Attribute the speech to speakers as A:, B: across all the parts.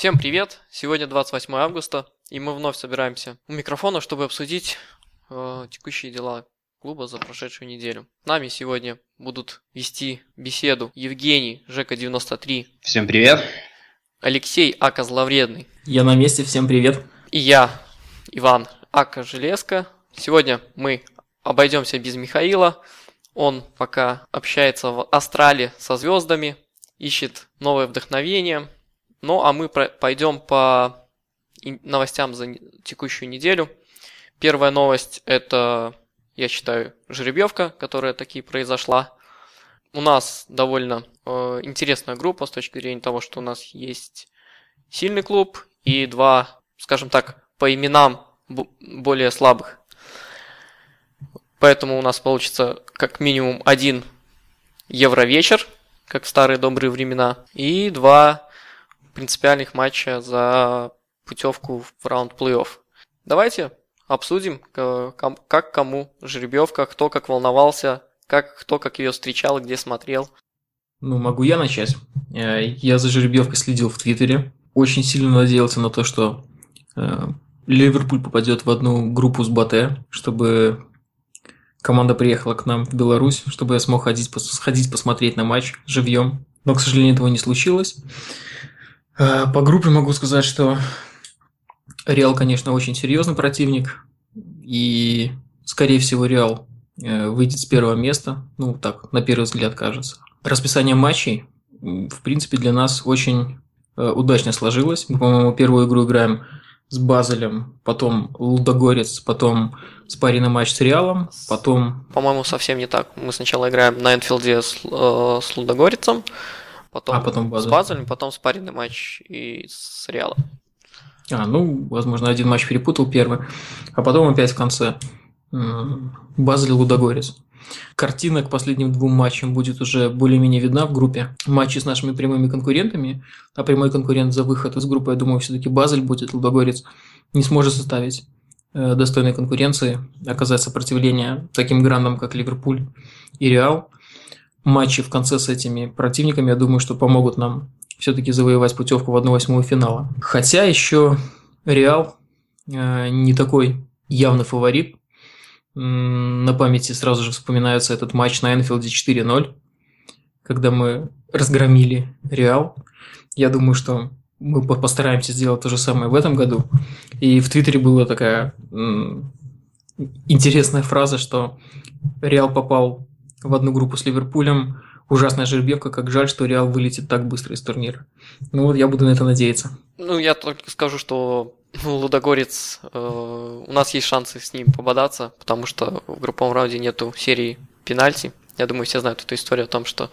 A: Всем привет! Сегодня 28 августа, и мы вновь собираемся у микрофона, чтобы обсудить э, текущие дела клуба за прошедшую неделю. Нами сегодня будут вести беседу Евгений, Жека93.
B: Всем привет!
A: Алексей, Ака Зловредный.
C: Я на месте, всем привет.
A: И я, Иван, Ака Железка. Сегодня мы обойдемся без Михаила. Он пока общается в Астрале со звездами, ищет новое вдохновение. Ну, а мы пойдем по новостям за текущую неделю. Первая новость – это, я считаю, жеребьевка, которая таки произошла. У нас довольно э, интересная группа с точки зрения того, что у нас есть сильный клуб и два, скажем так, по именам более слабых. Поэтому у нас получится как минимум один Евровечер, как в старые добрые времена, и два принципиальных матча за путевку в раунд плей-офф. Давайте обсудим, как кому жеребьевка, кто как волновался, как кто как ее встречал где смотрел.
C: Ну, могу я начать. Э, я за жеребьевкой следил в Твиттере. Очень сильно надеялся на то, что э, Ливерпуль попадет в одну группу с Батэ, чтобы команда приехала к нам в Беларусь, чтобы я смог ходить, сходить посмотреть на матч живьем. Но, к сожалению, этого не случилось. Э, по группе могу сказать, что Реал, конечно, очень серьезный противник. И, скорее всего, Реал э, выйдет с первого места. Ну, так, на первый взгляд кажется. Расписание матчей, в принципе, для нас очень э, удачно сложилось. Мы, по-моему, первую игру играем с Базелем, потом Лудогорец, потом спаренный матч с Реалом, потом...
A: По-моему, совсем не так. Мы сначала играем на Энфилде с, э, с Лудогорецом, потом, а потом Базель. с Базелем, потом спаренный матч и с Реалом.
C: А, ну, возможно, один матч перепутал первый, а потом опять в конце Базель Лудогорец. Картина к последним двум матчам будет уже более-менее видна в группе. Матчи с нашими прямыми конкурентами, а прямой конкурент за выход из группы, я думаю, все-таки Базель будет, Лудогорец не сможет составить э, достойной конкуренции, оказать сопротивление таким грандам, как Ливерпуль и Реал. Матчи в конце с этими противниками, я думаю, что помогут нам все-таки завоевать путевку в 1-8 финала. Хотя еще Реал э, не такой явный фаворит, на памяти сразу же вспоминается этот матч на Энфилде 4-0, когда мы разгромили Реал. Я думаю, что мы постараемся сделать то же самое в этом году. И в Твиттере была такая интересная фраза, что Реал попал в одну группу с Ливерпулем. Ужасная жеребьевка, как жаль, что Реал вылетит так быстро из турнира. Ну вот я буду на это надеяться.
A: Ну, я только скажу, что ну, Лудогорец, э, у нас есть шансы с ним пободаться, потому что в групповом раунде нету серии пенальти. Я думаю, все знают эту историю о том, что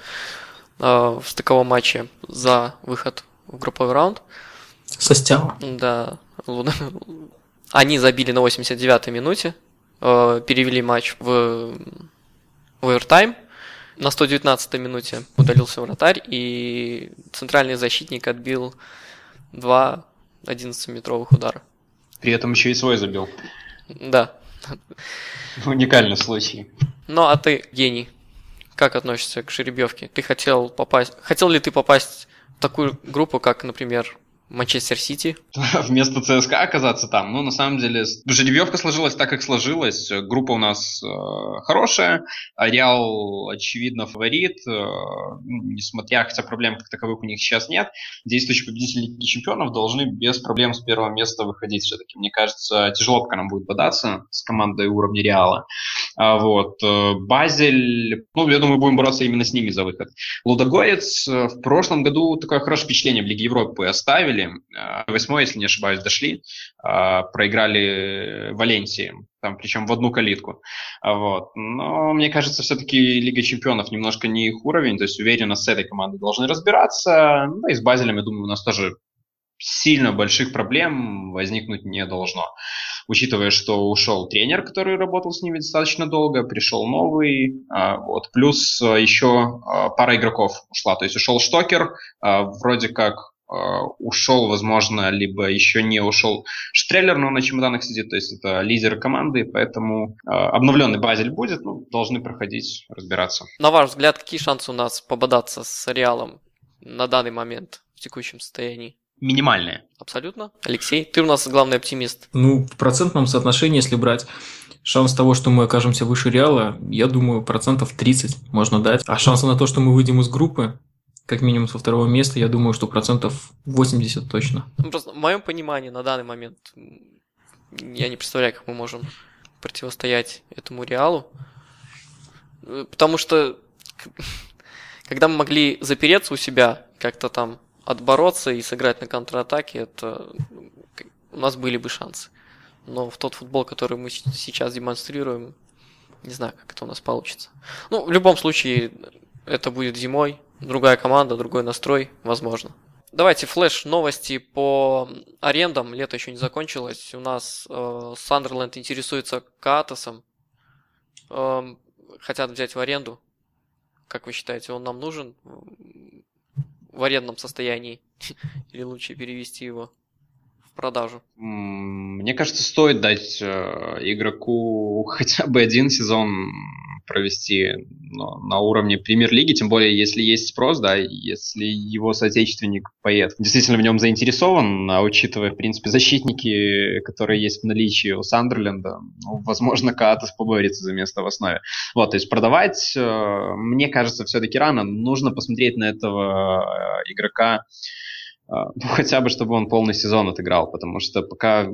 A: э, в стыковом матче за выход в групповой раунд.
C: Со стява.
A: Да. Они забили на 89-й минуте, э, перевели матч в, в овертайм. На 119-й минуте удалился вратарь, и центральный защитник отбил два 11-метровых удара.
B: При этом еще и свой забил.
A: Да.
B: Уникальный случай.
A: Ну, а ты, гений, как относишься к жеребьевке? Ты хотел попасть... Хотел ли ты попасть в такую группу, как, например, Манчестер Сити.
B: Вместо ЦСКА оказаться там. Ну, на самом деле, жеребьевка сложилась так, как сложилась. Группа у нас э, хорошая. Реал, очевидно, фаворит. Э, ну, несмотря, хотя проблем как таковых у них сейчас нет. Действующие победители Лиги Чемпионов должны без проблем с первого места выходить все-таки. Мне кажется, тяжело пока нам будет бодаться с командой уровня Реала. А, вот. Э, Базель, ну, я думаю, будем бороться именно с ними за выход. Лудогорец э, в прошлом году такое хорошее впечатление в Лиге Европы оставили выиграли. А, восьмой, если не ошибаюсь, дошли. А, проиграли Валенсии. Там, причем в одну калитку. А, вот. Но мне кажется, все-таки Лига Чемпионов немножко не их уровень. То есть уверенно с этой командой должны разбираться. Ну и с Базелем, я думаю, у нас тоже сильно больших проблем возникнуть не должно. Учитывая, что ушел тренер, который работал с ними достаточно долго, пришел новый, вот, плюс еще пара игроков ушла. То есть ушел Штокер, вроде как Э, ушел, возможно, либо еще не ушел Штреллер, но на чемоданах сидит, то есть это лидер команды, поэтому э, обновленный Базель будет, ну, должны проходить, разбираться.
A: На ваш взгляд, какие шансы у нас пободаться с Реалом на данный момент в текущем состоянии?
B: минимальные.
A: Абсолютно. Алексей, ты у нас главный оптимист.
C: Ну, в процентном соотношении, если брать шанс того, что мы окажемся выше Реала, я думаю, процентов 30 можно дать. А шансы на то, что мы выйдем из группы, как минимум со второго места, я думаю, что процентов 80 точно.
A: Ну, просто в моем понимании на данный момент я не представляю, как мы можем противостоять этому Реалу. Э, потому что когда мы могли запереться у себя, как-то там отбороться и сыграть на контратаке, это у нас были бы шансы. Но в тот футбол, который мы сейчас демонстрируем, не знаю, как это у нас получится. Ну, в любом случае, это будет зимой, другая команда, другой настрой, возможно. Давайте флеш новости по арендам. Лето еще не закончилось. У нас э, Сандерленд интересуется Катасом. Э, хотят взять в аренду. Как вы считаете, он нам нужен в арендном состоянии? Или лучше перевести его в продажу?
B: Мне кажется, стоит дать э, игроку хотя бы один сезон провести ну, на уровне премьер-лиги, тем более, если есть спрос, да, если его соотечественник поэт действительно в нем заинтересован, а учитывая, в принципе, защитники, которые есть в наличии у Сандерленда, ну, возможно, Каатас поборется за место в основе. Вот, то есть продавать, э, мне кажется, все-таки рано. Нужно посмотреть на этого э, игрока ну, хотя бы, чтобы он полный сезон отыграл, потому что пока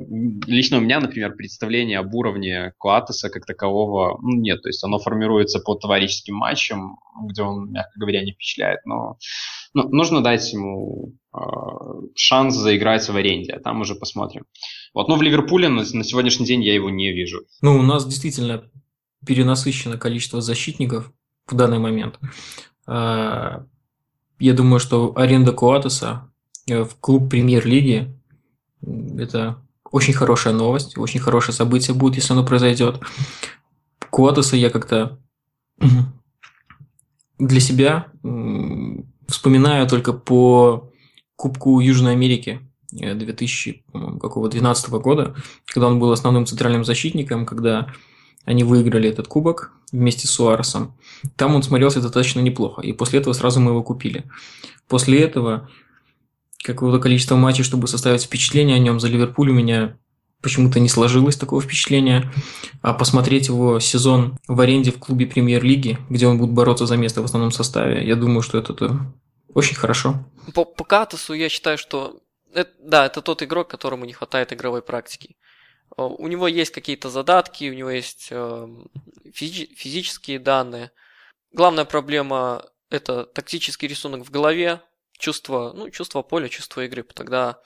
B: лично у меня, например, представление об уровне Куатеса как такового ну, нет, то есть оно формируется по товарищеским матчам, где он, мягко говоря, не впечатляет, но ну, нужно дать ему э, шанс заиграть в аренде, а там уже посмотрим. Вот, но в Ливерпуле на, на сегодняшний день я его не вижу.
C: Ну, у нас действительно перенасыщено количество защитников в данный момент. А, я думаю, что аренда Куатеса в клуб премьер-лиги. Это очень хорошая новость, очень хорошее событие будет, если оно произойдет. Куатеса я как-то для себя вспоминаю только по Кубку Южной Америки 2012 э, года, когда он был основным центральным защитником, когда они выиграли этот кубок вместе с Суаресом. Там он смотрелся достаточно неплохо, и после этого сразу мы его купили. После этого какого-то количества матчей, чтобы составить впечатление о нем. За Ливерпуль у меня почему-то не сложилось такого впечатления. А посмотреть его сезон в аренде в клубе премьер-лиги, где он будет бороться за место в основном составе, я думаю, что это, это очень хорошо.
A: По, по Катасу я считаю, что это, да, это тот игрок, которому не хватает игровой практики. У него есть какие-то задатки, у него есть э, физи- физические данные. Главная проблема – это тактический рисунок в голове, чувство, ну, чувство поля, чувство игры. Тогда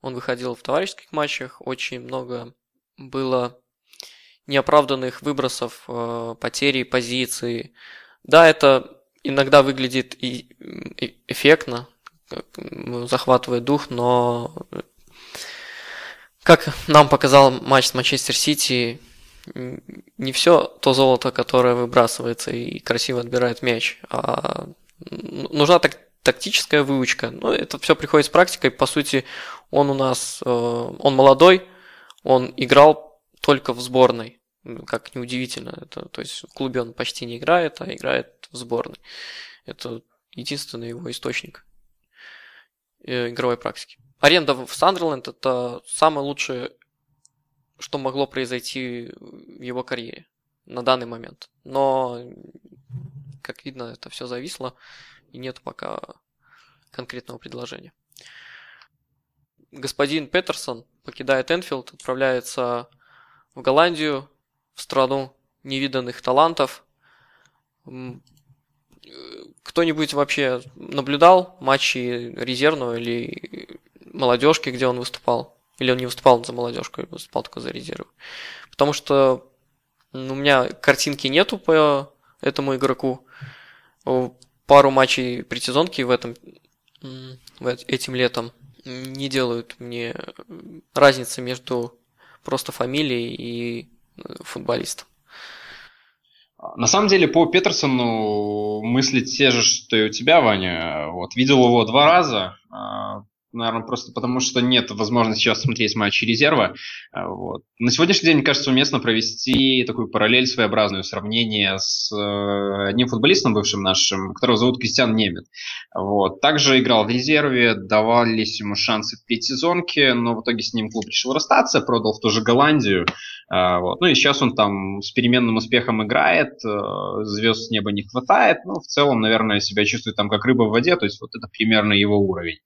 A: он выходил в товарищеских матчах, очень много было неоправданных выбросов, э, потери позиции. Да, это иногда выглядит и эффектно, захватывает дух, но как нам показал матч с Манчестер Сити, не все то золото, которое выбрасывается и красиво отбирает мяч, а нужна так тактическая выучка. Но ну, это все приходит с практикой. По сути, он у нас, э, он молодой, он играл только в сборной. Как неудивительно. Это, то есть в клубе он почти не играет, а играет в сборной. Это единственный его источник э, игровой практики. Аренда в Сандерленд это самое лучшее, что могло произойти в его карьере на данный момент. Но, как видно, это все зависло и нет пока конкретного предложения. Господин Петерсон покидает Энфилд, отправляется в Голландию, в страну невиданных талантов. Кто-нибудь вообще наблюдал матчи резервного или молодежки, где он выступал? Или он не выступал за молодежку, выступал только за резервы? Потому что у меня картинки нету по этому игроку пару матчей предсезонки в этом этим летом не делают мне разницы между просто фамилией и э, футболистом.
B: На самом деле по Петерсону мысли те же, что и у тебя, Ваня. Вот видел его два раза. А, наверное, просто потому, что нет возможности сейчас смотреть матчи резерва. А, вот. На сегодняшний день, мне кажется, уместно провести такую параллель своеобразную, сравнение с э, одним футболистом бывшим нашим, которого зовут Кристиан Немет. Вот. Также играл в резерве, давались ему шансы в предсезонке, но в итоге с ним клуб решил расстаться, продал в ту же Голландию. А, вот. Ну и сейчас он там с переменным успехом играет, э, звезд с неба не хватает, но в целом, наверное, себя чувствует там как рыба в воде, то есть вот это примерно его уровень.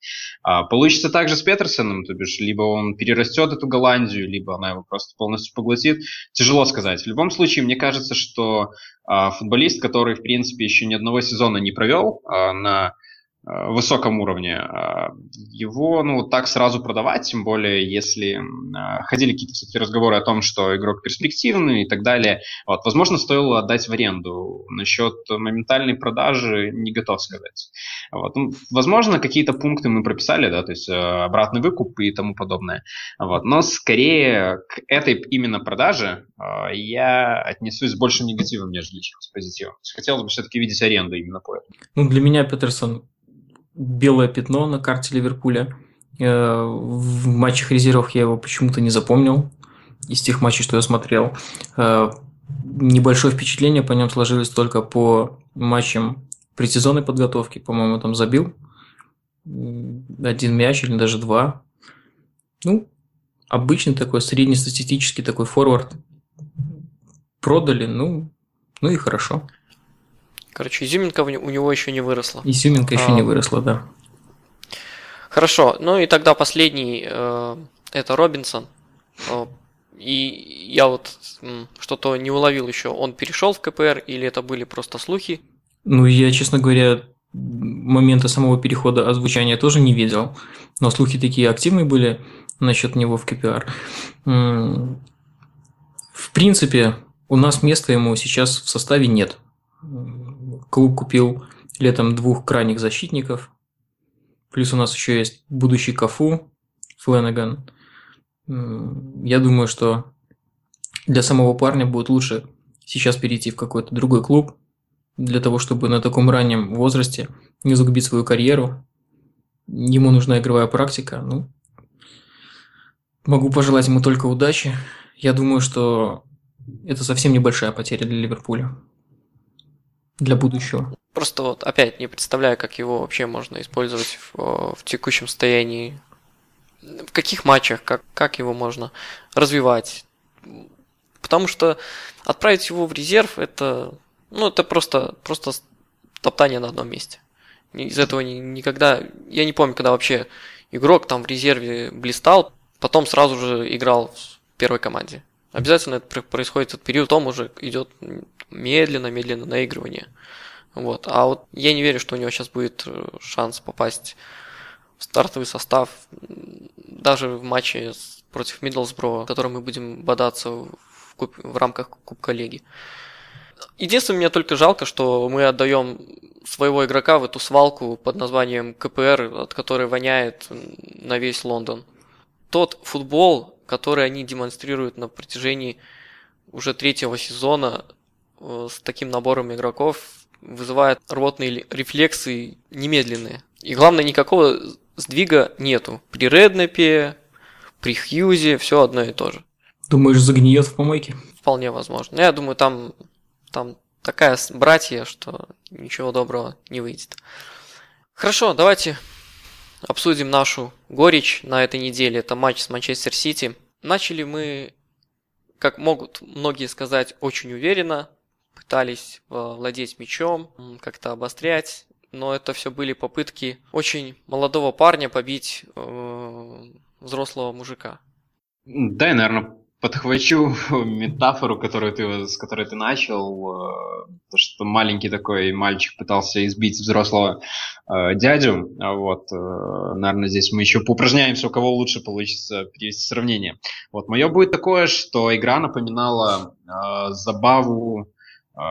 B: Получится также с Петерсоном, то бишь либо он перерастет эту Голландию, либо она его просто полностью поглотит. Тяжело сказать. В любом случае, мне кажется, что а, футболист, который, в принципе, еще ни одного сезона не провел на Э, высоком уровне. Э, его, ну, так сразу продавать, тем более, если э, ходили какие-то разговоры о том, что игрок перспективный и так далее, вот, возможно, стоило отдать в аренду. Насчет моментальной продажи не готов сказать. Вот. Ну, возможно, какие-то пункты мы прописали, да, то есть обратный выкуп и тому подобное. Вот. Но скорее к этой именно продаже я отнесусь с большим негативом, нежели чем с позитивом. Хотелось бы все-таки видеть аренду именно по этому.
C: Ну, для меня Петерсон белое пятно на карте Ливерпуля. Э, в матчах резервов я его почему-то не запомнил из тех матчей, что я смотрел. Э, небольшое впечатление по нем сложилось только по матчам предсезонной подготовки. По-моему, там забил один мяч или даже два. Ну, обычный такой среднестатистический такой форвард. Продали, ну, ну и хорошо.
A: Короче, изюминка у него еще не выросла.
C: Изюминка еще а, не выросла, да.
A: Хорошо, ну и тогда последний, э, это Робинсон. Э, и я вот что-то не уловил еще, он перешел в КПР или это были просто слухи?
C: Ну, я, честно говоря, момента самого перехода озвучания тоже не видел, но слухи такие активные были насчет него в КПР. В принципе, у нас места ему сейчас в составе нет. Клуб купил летом двух крайних защитников. Плюс у нас еще есть будущий Кафу, Фленаган. Я думаю, что для самого парня будет лучше сейчас перейти в какой-то другой клуб, для того, чтобы на таком раннем возрасте не загубить свою карьеру. Ему нужна игровая практика. Ну, могу пожелать ему только удачи. Я думаю, что это совсем небольшая потеря для Ливерпуля для будущего.
A: Просто вот опять не представляю, как его вообще можно использовать в, в текущем состоянии. В каких матчах, как, как его можно развивать. Потому что отправить его в резерв это, ну, это просто, просто топтание на одном месте. Из этого ни, никогда... Я не помню, когда вообще игрок там в резерве блистал, потом сразу же играл в первой команде. Обязательно это происходит этот период, потом уже идет медленно-медленно наигрывание. Вот. А вот я не верю, что у него сейчас будет э, шанс попасть в стартовый состав даже в матче против Миддлсбро, в котором мы будем бодаться в, куб... в рамках Кубка Лиги. Единственное, мне только жалко, что мы отдаем своего игрока в эту свалку под названием КПР, от которой воняет на весь Лондон. Тот футбол, который они демонстрируют на протяжении уже третьего сезона с таким набором игроков, вызывает рвотные рефлексы немедленные. И главное, никакого сдвига нету. При Реднепе, при Хьюзе все одно и то же.
C: Думаешь, загниет в помойке?
A: Вполне возможно. Я думаю, там, там такая братья, что ничего доброго не выйдет. Хорошо, давайте обсудим нашу горечь на этой неделе. Это матч с Манчестер Сити. Начали мы, как могут многие сказать, очень уверенно. Пытались э, владеть мячом, как-то обострять. Но это все были попытки очень молодого парня побить э, взрослого мужика.
B: Да, я, наверное, подхвачу метафору, которую ты, с которой ты начал, э, то, что маленький такой мальчик пытался избить взрослого э, дядю, а вот, э, наверное, здесь мы еще поупражняемся, у кого лучше получится перевести сравнение. Вот, мое будет такое, что игра напоминала э, забаву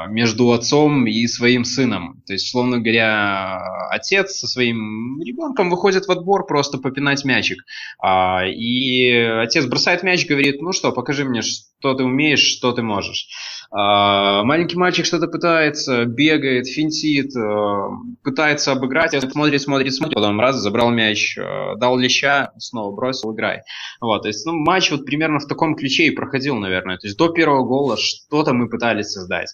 B: между отцом и своим сыном. То есть, словно говоря, отец со своим ребенком выходит в отбор просто попинать мячик. А, и отец бросает мяч, говорит, ну что, покажи мне, что ты умеешь, что ты можешь. А, маленький мальчик что-то пытается, бегает, финтит, э, пытается обыграть, смотрит, смотрит, смотрит, потом раз, забрал мяч, э, дал леща, снова бросил, играй. Вот, то есть, ну, матч вот примерно в таком ключе и проходил, наверное. То есть до первого гола что-то мы пытались создать.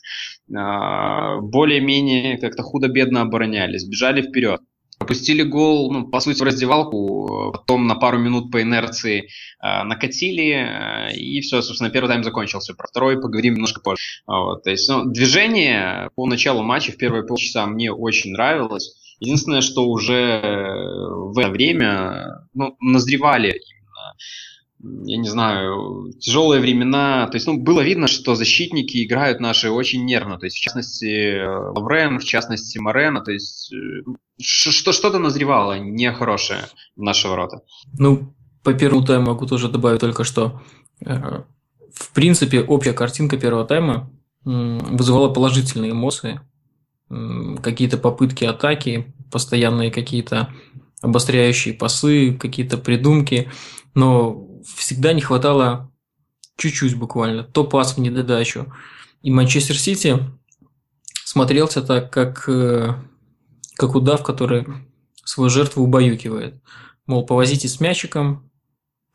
B: А, более-менее как-то худо-бедно оборонялись, бежали вперед. Пропустили гол, ну, по сути, в раздевалку, потом на пару минут по инерции э, накатили, э, и все, собственно, первый тайм закончился. Про второй поговорим немножко позже. Вот, то есть, ну, движение по началу матча в первые полчаса мне очень нравилось. Единственное, что уже в это время ну, назревали именно я не знаю, тяжелые времена. То есть, ну, было видно, что защитники играют наши очень нервно. То есть, в частности, Лаврен, в частности, Морена. То есть, э, что-то назревало нехорошее в наши ворота.
C: Ну, по первому тайму могу тоже добавить только что. Э, в принципе, общая картинка первого тайма вызывала положительные эмоции. Какие-то попытки атаки, постоянные какие-то обостряющие пасы, какие-то придумки. Но всегда не хватало чуть-чуть буквально, то пас в недодачу. И Манчестер Сити смотрелся так, как, э, как удав, который свою жертву убаюкивает. Мол, повозитесь с мячиком,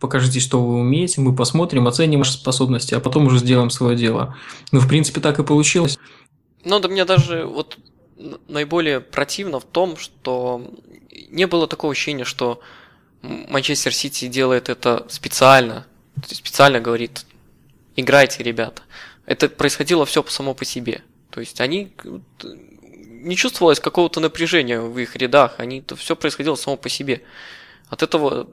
C: покажите, что вы умеете, мы посмотрим, оценим ваши способности, а потом уже сделаем свое дело. Ну, в принципе, так и получилось.
A: Ну, да мне даже вот наиболее противно в том, что не было такого ощущения, что Манчестер Сити делает это специально, специально говорит, играйте, ребята. Это происходило все само по себе. То есть они не чувствовалось какого-то напряжения в их рядах, они это все происходило само по себе. От этого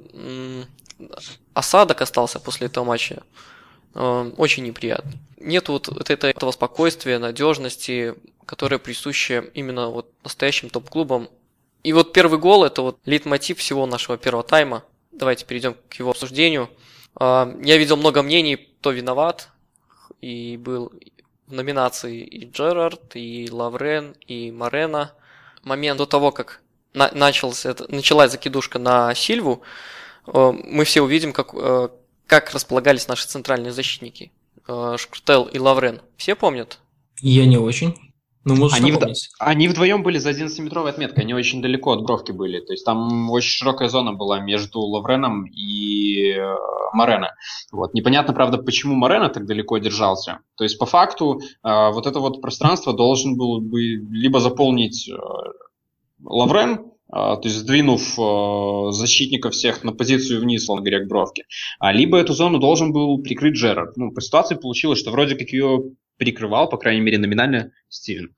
A: осадок остался после этого матча э, очень неприятный. Нет вот этого спокойствия, надежности, которое присуще именно вот настоящим топ-клубам и вот первый гол – это вот лейтмотив всего нашего первого тайма. Давайте перейдем к его обсуждению. А, я видел много мнений, кто виноват. И был в номинации и Джерард, и Лаврен, и Марена. Момент до того, как на началась закидушка на Сильву, а, мы все увидим, как, а, как располагались наши центральные защитники. Шкртел и Лаврен. Все помнят?
C: Я не очень.
B: Ну, можешь они, в... они вдвоем были за 11-метровой отметкой, они очень далеко от бровки были. То есть там очень широкая зона была между Лавреном и э, Морено. Вот. Непонятно, правда, почему Морено так далеко держался. То есть по факту э, вот это вот пространство должен был бы либо заполнить э, Лаврен, то есть сдвинув защитника всех на позицию вниз, он говоря, к бровке. А либо эту зону должен был прикрыть Джерард. Ну, по ситуации получилось, что вроде как ее перекрывал, по крайней мере, номинально Стивен.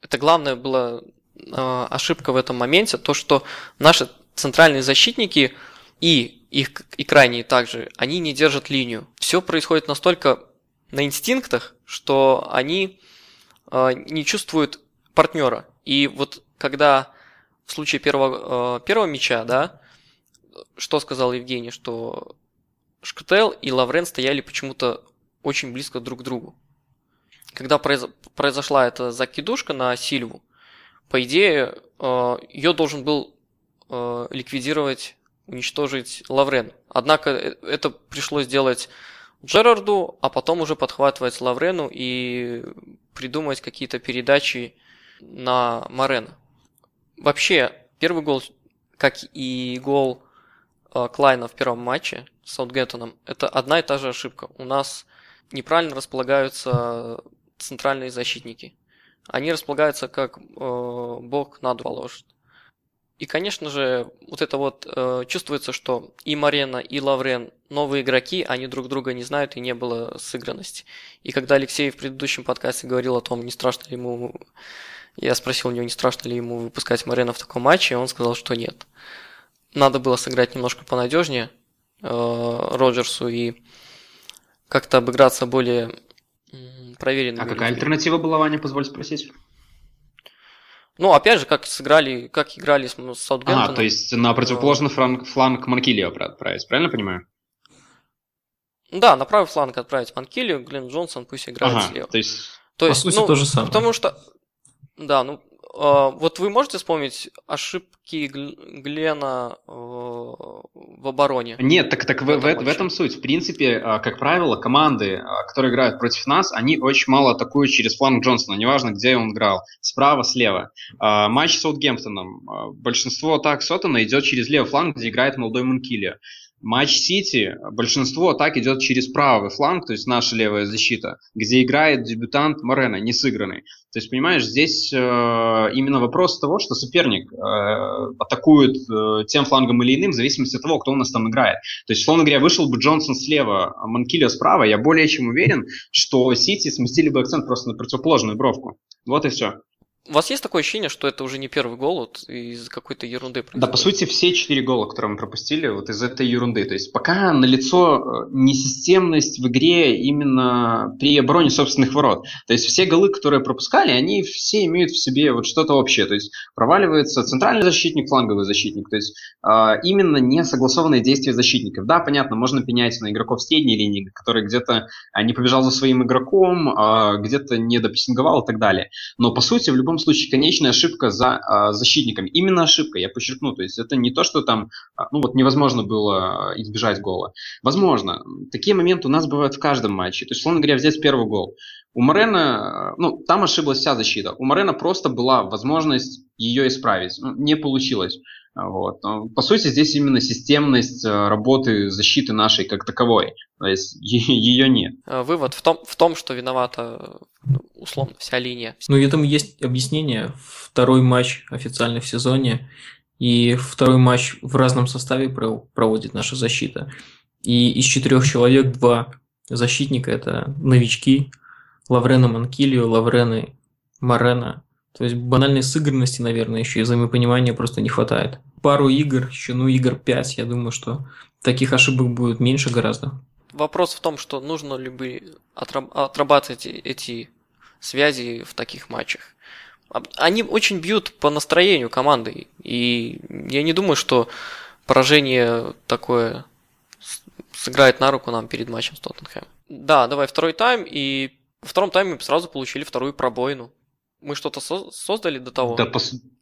A: Это главная была э, ошибка в этом моменте, то, что наши центральные защитники и их и крайние также, они не держат линию. Все происходит настолько на инстинктах, что они э, не чувствуют партнера. И вот когда в случае первого, э, первого мяча, да, что сказал Евгений, что Шктел и Лаврен стояли почему-то очень близко друг к другу когда произ... произошла эта закидушка на Сильву, по идее, э, ее должен был э, ликвидировать, уничтожить Лаврен. Однако э, это пришлось сделать Джерарду, а потом уже подхватывать Лаврену и придумать какие-то передачи на Морена. Вообще, первый гол, как и гол Клайна в первом матче с Саутгемптоном, это одна и та же ошибка. У нас неправильно располагаются центральные защитники. Они располагаются как э, бог на два. И, конечно же, вот это вот э, чувствуется, что и Марена, и Лаврен новые игроки, они друг друга не знают и не было сыгранности. И когда Алексей в предыдущем подкасте говорил о том, не страшно ли ему, я спросил у него, не страшно ли ему выпускать Марена в таком матче, он сказал, что нет. Надо было сыграть немножко понадежнее э, Роджерсу и как-то обыграться более проверенными.
B: А какая людьми. альтернатива была, Ваня, позволь спросить?
A: Ну, опять же, как сыграли, как играли с, с Саутгемптоном.
B: А, то есть на противоположный фланг, фланг Манкилио отправить, правильно понимаю?
A: Да, на правый фланг отправить Манкилио, Глен Джонсон пусть играет ага, слева.
B: То есть,
C: то есть по сути, ну, то же самое.
A: Потому что, да, ну, а, вот вы можете вспомнить ошибки Глена э, в обороне?
B: Нет, так, так в, в, в, в этом суть. В принципе, а, как правило, команды, а, которые играют против нас, они очень мало атакуют через фланг Джонсона, неважно, где он играл, справа, слева. Матч с Саутгемптоном. Большинство атак Сотона идет через левый фланг, где играет молодой Мункили матч Сити, большинство атак идет через правый фланг, то есть наша левая защита, где играет дебютант Морено, не сыгранный. То есть, понимаешь, здесь э, именно вопрос того, что соперник э, атакует э, тем флангом или иным, в зависимости от того, кто у нас там играет. То есть, условно говоря, вышел бы Джонсон слева, а Манкилио справа, я более чем уверен, что Сити сместили бы акцент просто на противоположную бровку. Вот и все.
A: У вас есть такое ощущение, что это уже не первый гол вот, из какой-то ерунды?
B: Происходит? Да, по сути, все четыре гола, которые мы пропустили, вот из этой ерунды. То есть пока налицо э, несистемность в игре именно при обороне собственных ворот. То есть все голы, которые пропускали, они все имеют в себе вот что-то общее. То есть проваливается центральный защитник, фланговый защитник. То есть э, именно несогласованные действия защитников. Да, понятно, можно пенять на игроков средней линии, который где-то а, не побежал за своим игроком, где-то не допрессинговал и так далее. Но по сути, в любом любом случае конечная ошибка за а, защитниками. Именно ошибка, я подчеркну. То есть это не то, что там, а, ну вот невозможно было избежать гола. Возможно. Такие моменты у нас бывают в каждом матче. То есть, условно говоря, взять первый гол. У Морена, ну, там ошиблась вся защита. У Морена просто была возможность ее исправить. Ну, не получилось. Вот. По сути, здесь именно системность э, работы защиты нашей как таковой. То есть ее нет.
A: А, вывод в том, в том что виновата ну, условно вся линия.
C: Ну, этому есть объяснение. Второй матч официально в сезоне, и второй матч в разном составе проводит наша защита. И из четырех человек два защитника – это новички, Лаврена Манкилио, Лаврены Марена. То есть банальной сыгранности, наверное, еще и взаимопонимания просто не хватает. Пару игр, еще, ну, игр 5, я думаю, что таких ошибок будет меньше гораздо.
A: Вопрос в том, что нужно ли бы отрабатывать эти связи в таких матчах. Они очень бьют по настроению команды, и я не думаю, что поражение такое сыграет на руку нам перед матчем с Тоттенхэмом. Да, давай второй тайм, и во втором тайме мы сразу получили вторую пробоину. Мы что-то со- создали до того?
B: Да, по,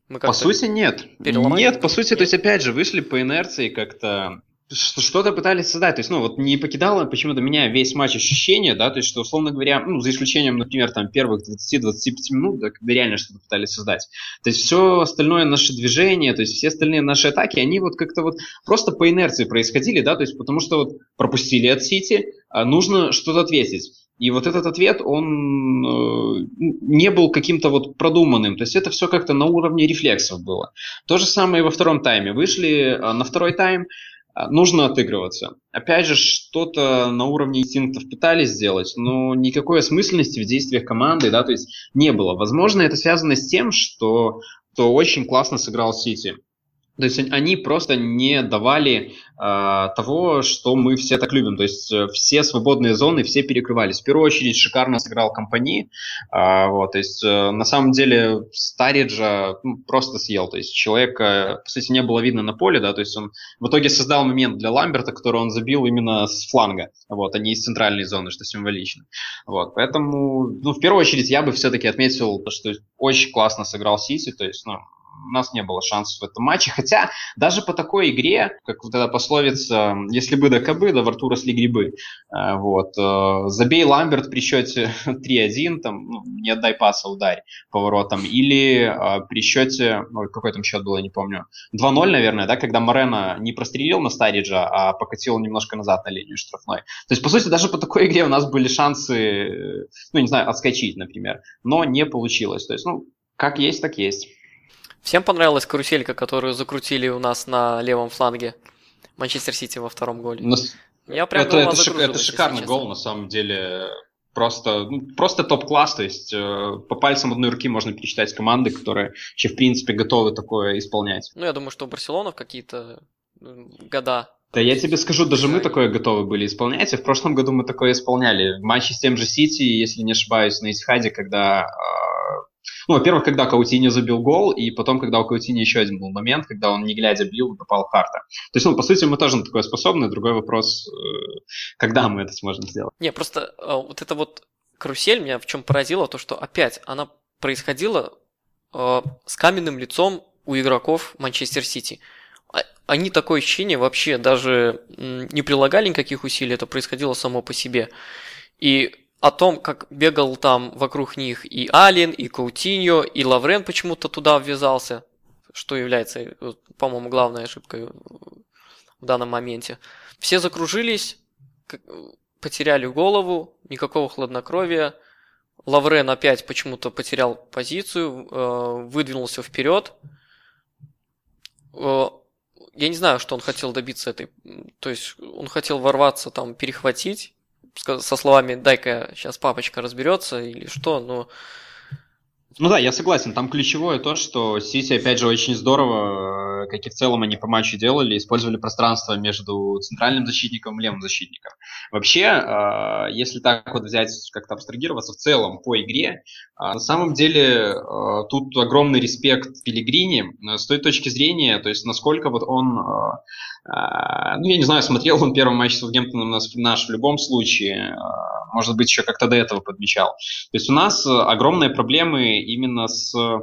B: мы по сути, нет. Переломали? Нет, по сути, нет. то есть, опять же, вышли по инерции как-то что-то пытались создать. То есть, ну, вот не покидало почему-то меня весь матч ощущение, да, то есть, что, условно говоря, ну, за исключением, например, там, первых 20-25 минут, да, когда реально что-то пытались создать. То есть, все остальное наше движение, то есть, все остальные наши атаки, они вот как-то вот просто по инерции происходили, да, то есть, потому что вот пропустили от Сити, а нужно что-то ответить. И вот этот ответ, он э, не был каким-то вот продуманным. То есть это все как-то на уровне рефлексов было. То же самое и во втором тайме. Вышли э, на второй тайм, э, нужно отыгрываться. Опять же, что-то на уровне инстинктов пытались сделать, но никакой осмысленности в действиях команды, да, то есть не было. Возможно, это связано с тем, что, что очень классно сыграл Сити. То есть они просто не давали э, того, что мы все так любим. То есть э, все свободные зоны, все перекрывались. В первую очередь шикарно сыграл компании. Э, вот, то есть э, на самом деле Стариджа ну, просто съел. То есть человека, сути, не было видно на поле. Да, то есть он в итоге создал момент для Ламберта, который он забил именно с фланга, вот, а не из центральной зоны, что символично. Вот, поэтому, ну, в первую очередь я бы все-таки отметил, что очень классно сыграл Сиси. То есть, ну, у нас не было шансов в этом матче. Хотя даже по такой игре, как вот эта пословица, если бы да кобы, да во рту росли грибы. Э, вот. Э, забей Ламберт при счете 3-1, там, ну, не отдай паса, ударь поворотом. Или э, при счете, ой, какой там счет был, я не помню, 2-0, наверное, да, когда Морена не прострелил на Стариджа, а покатил немножко назад на линию штрафной. То есть, по сути, даже по такой игре у нас были шансы, ну, не знаю, отскочить, например. Но не получилось. То есть, ну, как есть, так есть.
A: Всем понравилась каруселька, которую закрутили у нас на левом фланге Манчестер Сити во втором голе. Но...
B: Я прям это, это, шик, это шикарный гол, на самом деле. Просто, ну, просто топ-класс, то есть э, по пальцам одной руки можно пересчитать команды, которые вообще в принципе готовы такое исполнять.
A: Ну, я думаю, что у Барселона в какие-то года
B: да я тебе скажу, даже мы такое готовы были исполнять, и в прошлом году мы такое исполняли. В матче с тем же Сити, если не ошибаюсь, на Исхаде, когда ну, во-первых, когда Каутини забил гол, и потом, когда у Каутини еще один был момент, когда он не глядя бил и попал харта. То есть, ну, по сути, мы тоже на такое способны. Другой вопрос, э, когда мы это сможем сделать.
A: Не, просто э, вот это вот карусель меня в чем поразило, то, что опять она происходила э, с каменным лицом у игроков Манчестер Сити. А, они такое ощущение вообще даже не прилагали никаких усилий, это происходило само по себе. И о том, как бегал там вокруг них и Алин, и Каутиньо, и Лаврен почему-то туда ввязался, что является, по-моему, главной ошибкой в данном моменте. Все закружились, потеряли голову, никакого хладнокровия. Лаврен опять почему-то потерял позицию, э, выдвинулся вперед. Э, я не знаю, что он хотел добиться этой. То есть он хотел ворваться, там, перехватить со словами «дай-ка сейчас папочка разберется» или что, но
B: ну да, я согласен. Там ключевое то, что Сити, опять же, очень здорово, э, как и в целом они по матчу делали, использовали пространство между центральным защитником и левым защитником. Вообще, э, если так вот взять, как-то абстрагироваться в целом по игре, э, на самом деле тут огромный респект Пелигрини с той точки зрения, то есть насколько вот он ну, я не знаю, смотрел он первый матч с Саутгемптоном наш, наш в любом случае, может быть, еще как-то до этого подмечал. То есть у нас огромные проблемы именно с Э,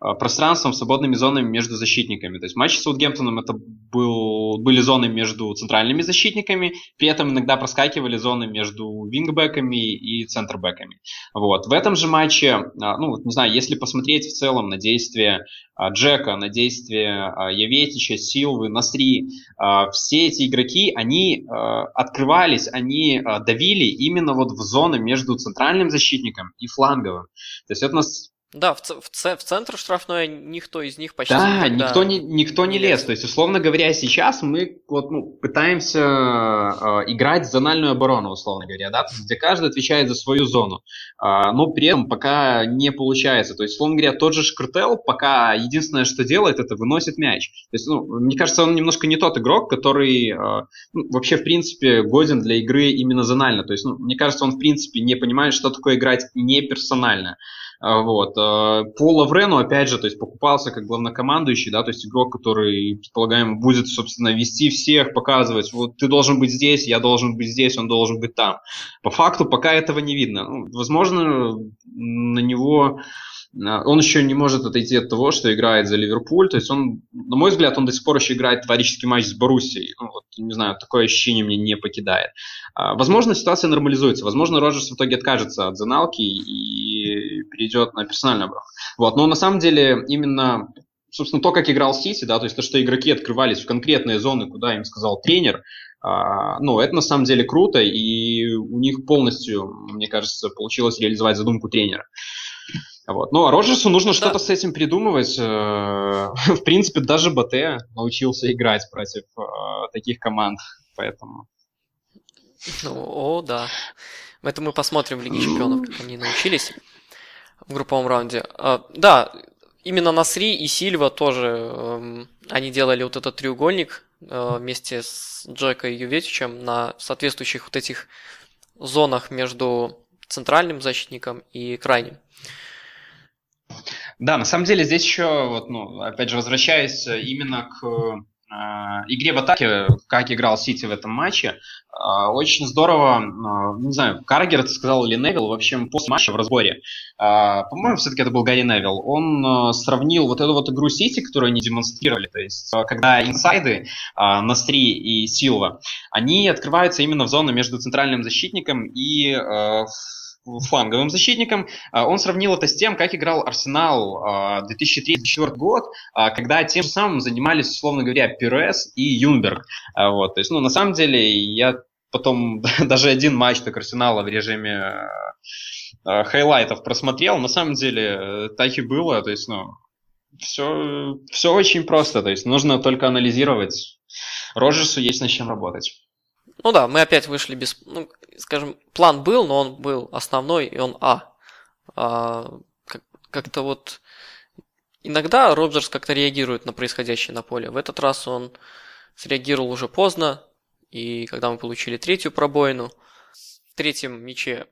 B: пространством, свободными зонами между защитниками. То есть матч с Саутгемптоном это был, были зоны между центральными защитниками, при этом иногда проскакивали зоны между вингбеками и центрбеками. Вот. В этом же матче, э, ну, не знаю, если посмотреть в целом на действия э, Джека, на действия Яветича, Силвы, Насри, все эти игроки, они открывались, они давили именно вот в зоны между центральным защитником и фланговым. То есть это нас
A: да, в, в, в центр штрафной никто из них почти
B: да, никто не, никто не лез. То есть, условно говоря, сейчас мы вот, ну, пытаемся э, играть зональную оборону, условно говоря, да, где каждый отвечает за свою зону. Э, но при этом пока не получается. То есть, условно говоря, тот же Шкртел пока единственное, что делает, это выносит мяч. То есть, ну, мне кажется, он немножко не тот игрок, который э, ну, вообще, в принципе, годен для игры именно зонально. То есть, ну, мне кажется, он, в принципе, не понимает, что такое играть не персонально. А, вот. А, по Лаврену, опять же, то есть покупался как главнокомандующий, да, то есть игрок, который, предполагаем, будет, собственно, вести всех, показывать, вот ты должен быть здесь, я должен быть здесь, он должен быть там. По факту пока этого не видно. Ну, возможно, на него а, он еще не может отойти от того, что играет за Ливерпуль. То есть он, на мой взгляд, он до сих пор еще играет товарищеский матч с Боруссией. Ну, вот, не знаю, такое ощущение мне не покидает. А, возможно, ситуация нормализуется. Возможно, Роджерс в итоге откажется от заналки и перейдет на персональный оброк. Вот. Но на самом деле именно собственно, то, как играл Сити, да, то есть то, что игроки открывались в конкретные зоны, куда им сказал тренер, а, ну, это на самом деле круто, и у них полностью, мне кажется, получилось реализовать задумку тренера. Вот. Ну, а Роджерсу нужно да. что-то с этим придумывать. Э, в принципе, даже БТ научился играть против э, таких команд, поэтому...
A: Ну, о, да. Это мы посмотрим в Лиге Чемпионов, как они научились в групповом раунде. А, да, именно Насри и Сильва тоже, эм, они делали вот этот треугольник э, вместе с Джека и Юветичем на соответствующих вот этих зонах между центральным защитником и крайним.
B: Да, на самом деле здесь еще, вот, ну, опять же, возвращаясь именно к э, игре в атаке, как играл Сити в этом матче, э, очень здорово, э, не знаю, Каргер это сказал или Невилл, в общем, после матча в разборе, э, по-моему, все-таки это был Гарри Невилл, он э, сравнил вот эту вот игру Сити, которую они демонстрировали, то есть, э, когда инсайды э, Настри и Силва, они открываются именно в зону между центральным защитником и э, фланговым защитником. А, он сравнил это с тем, как играл Арсенал 2003-2004 год, а, когда тем же самым занимались, условно говоря, Пирес и Юнгберг. А, вот, то есть, ну, на самом деле, я потом даже один матч так Арсенала в режиме highlight ов просмотрел. На самом деле, так и было. То есть, ну, все, все очень просто. То есть, нужно только анализировать. Роджерсу есть над чем работать.
A: Ну да, мы опять вышли без... Ну, скажем, план был, но он был основной, и он А. а как- как-то вот... Иногда Роджерс как-то реагирует на происходящее на поле. В этот раз он среагировал уже поздно, и когда мы получили третью пробоину, в третьем мяче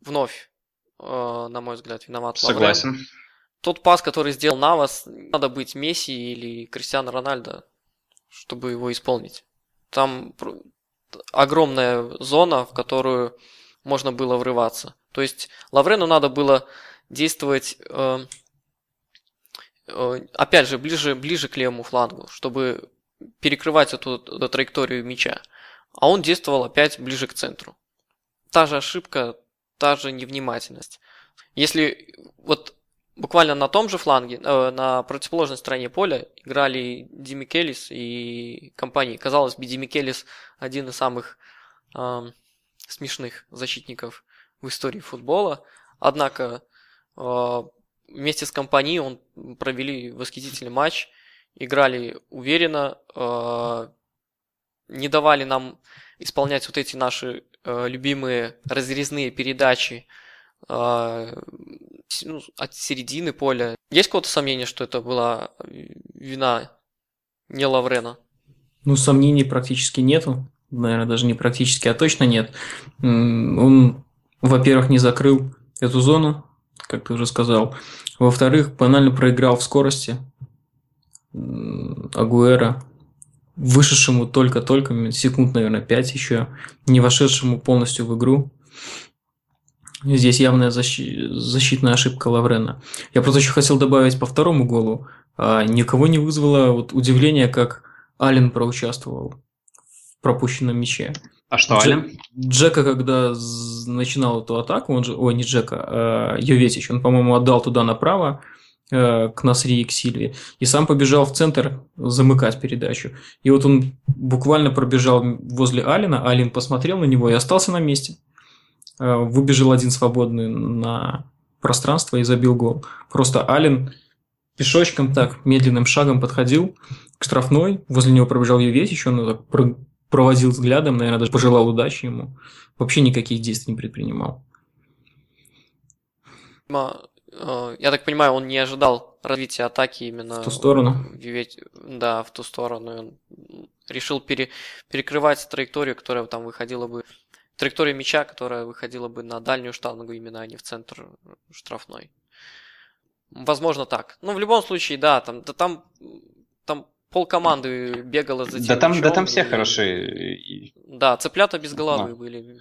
A: вновь, э, на мой взгляд, виноват
B: Лаврен. Согласен.
A: Тот пас, который сделал Навас, надо быть Месси или Кристиано Рональдо, чтобы его исполнить. Там огромная зона, в которую можно было врываться. То есть Лаврену надо было действовать э, э, опять же, ближе, ближе к левому флангу, чтобы перекрывать эту, эту траекторию мяча. А он действовал опять ближе к центру. Та же ошибка, та же невнимательность. Если вот буквально на том же фланге, э, на противоположной стороне поля играли Дими Келлис и компании. Казалось бы, Дими Келлис один из самых э, смешных защитников в истории футбола. Однако э, вместе с компанией он провели восхитительный матч, играли уверенно, э, не давали нам исполнять вот эти наши э, любимые разрезные передачи э, ну, от середины поля. Есть какое-то сомнение, что это была вина не Лаврена?
C: Ну, сомнений практически нету. Наверное, даже не практически, а точно нет. Он, во-первых, не закрыл эту зону, как ты уже сказал. Во-вторых, банально проиграл в скорости. Агуэра, вышедшему только-только, секунд, наверное, 5 еще, не вошедшему полностью в игру. Здесь явная защи- защитная ошибка Лаврена. Я просто еще хотел добавить по второму голу. А, никого не вызвало вот удивление, как Ален проучаствовал в пропущенном мяче.
B: А что, Дж- Ален?
C: Джека, когда начинал эту атаку, он же, ой, не Джека, а Йоветич, он, по-моему, отдал туда направо, э, к Насри и к Сильве, и сам побежал в центр замыкать передачу. И вот он буквально пробежал возле Алина, Алин посмотрел на него и остался на месте. Э, выбежал один свободный на пространство и забил гол. Просто Ален пешочком так, медленным шагом подходил к штрафной, возле него пробежал Юветич, он так проводил взглядом, наверное, даже пожелал удачи ему. Вообще никаких действий не предпринимал.
A: Э, я так понимаю, он не ожидал развития атаки именно
C: в ту сторону.
A: Да, в ту сторону. Он решил пере, перекрывать траекторию, которая там выходила бы траектория мяча, которая выходила бы на дальнюю штангу, именно а не в центр штрафной. Возможно так. Ну, в любом случае, да, там, да, там, там пол команды бегало за тем
B: Да там, да там все и... хороши.
A: Да, цыплята без головы Но. были.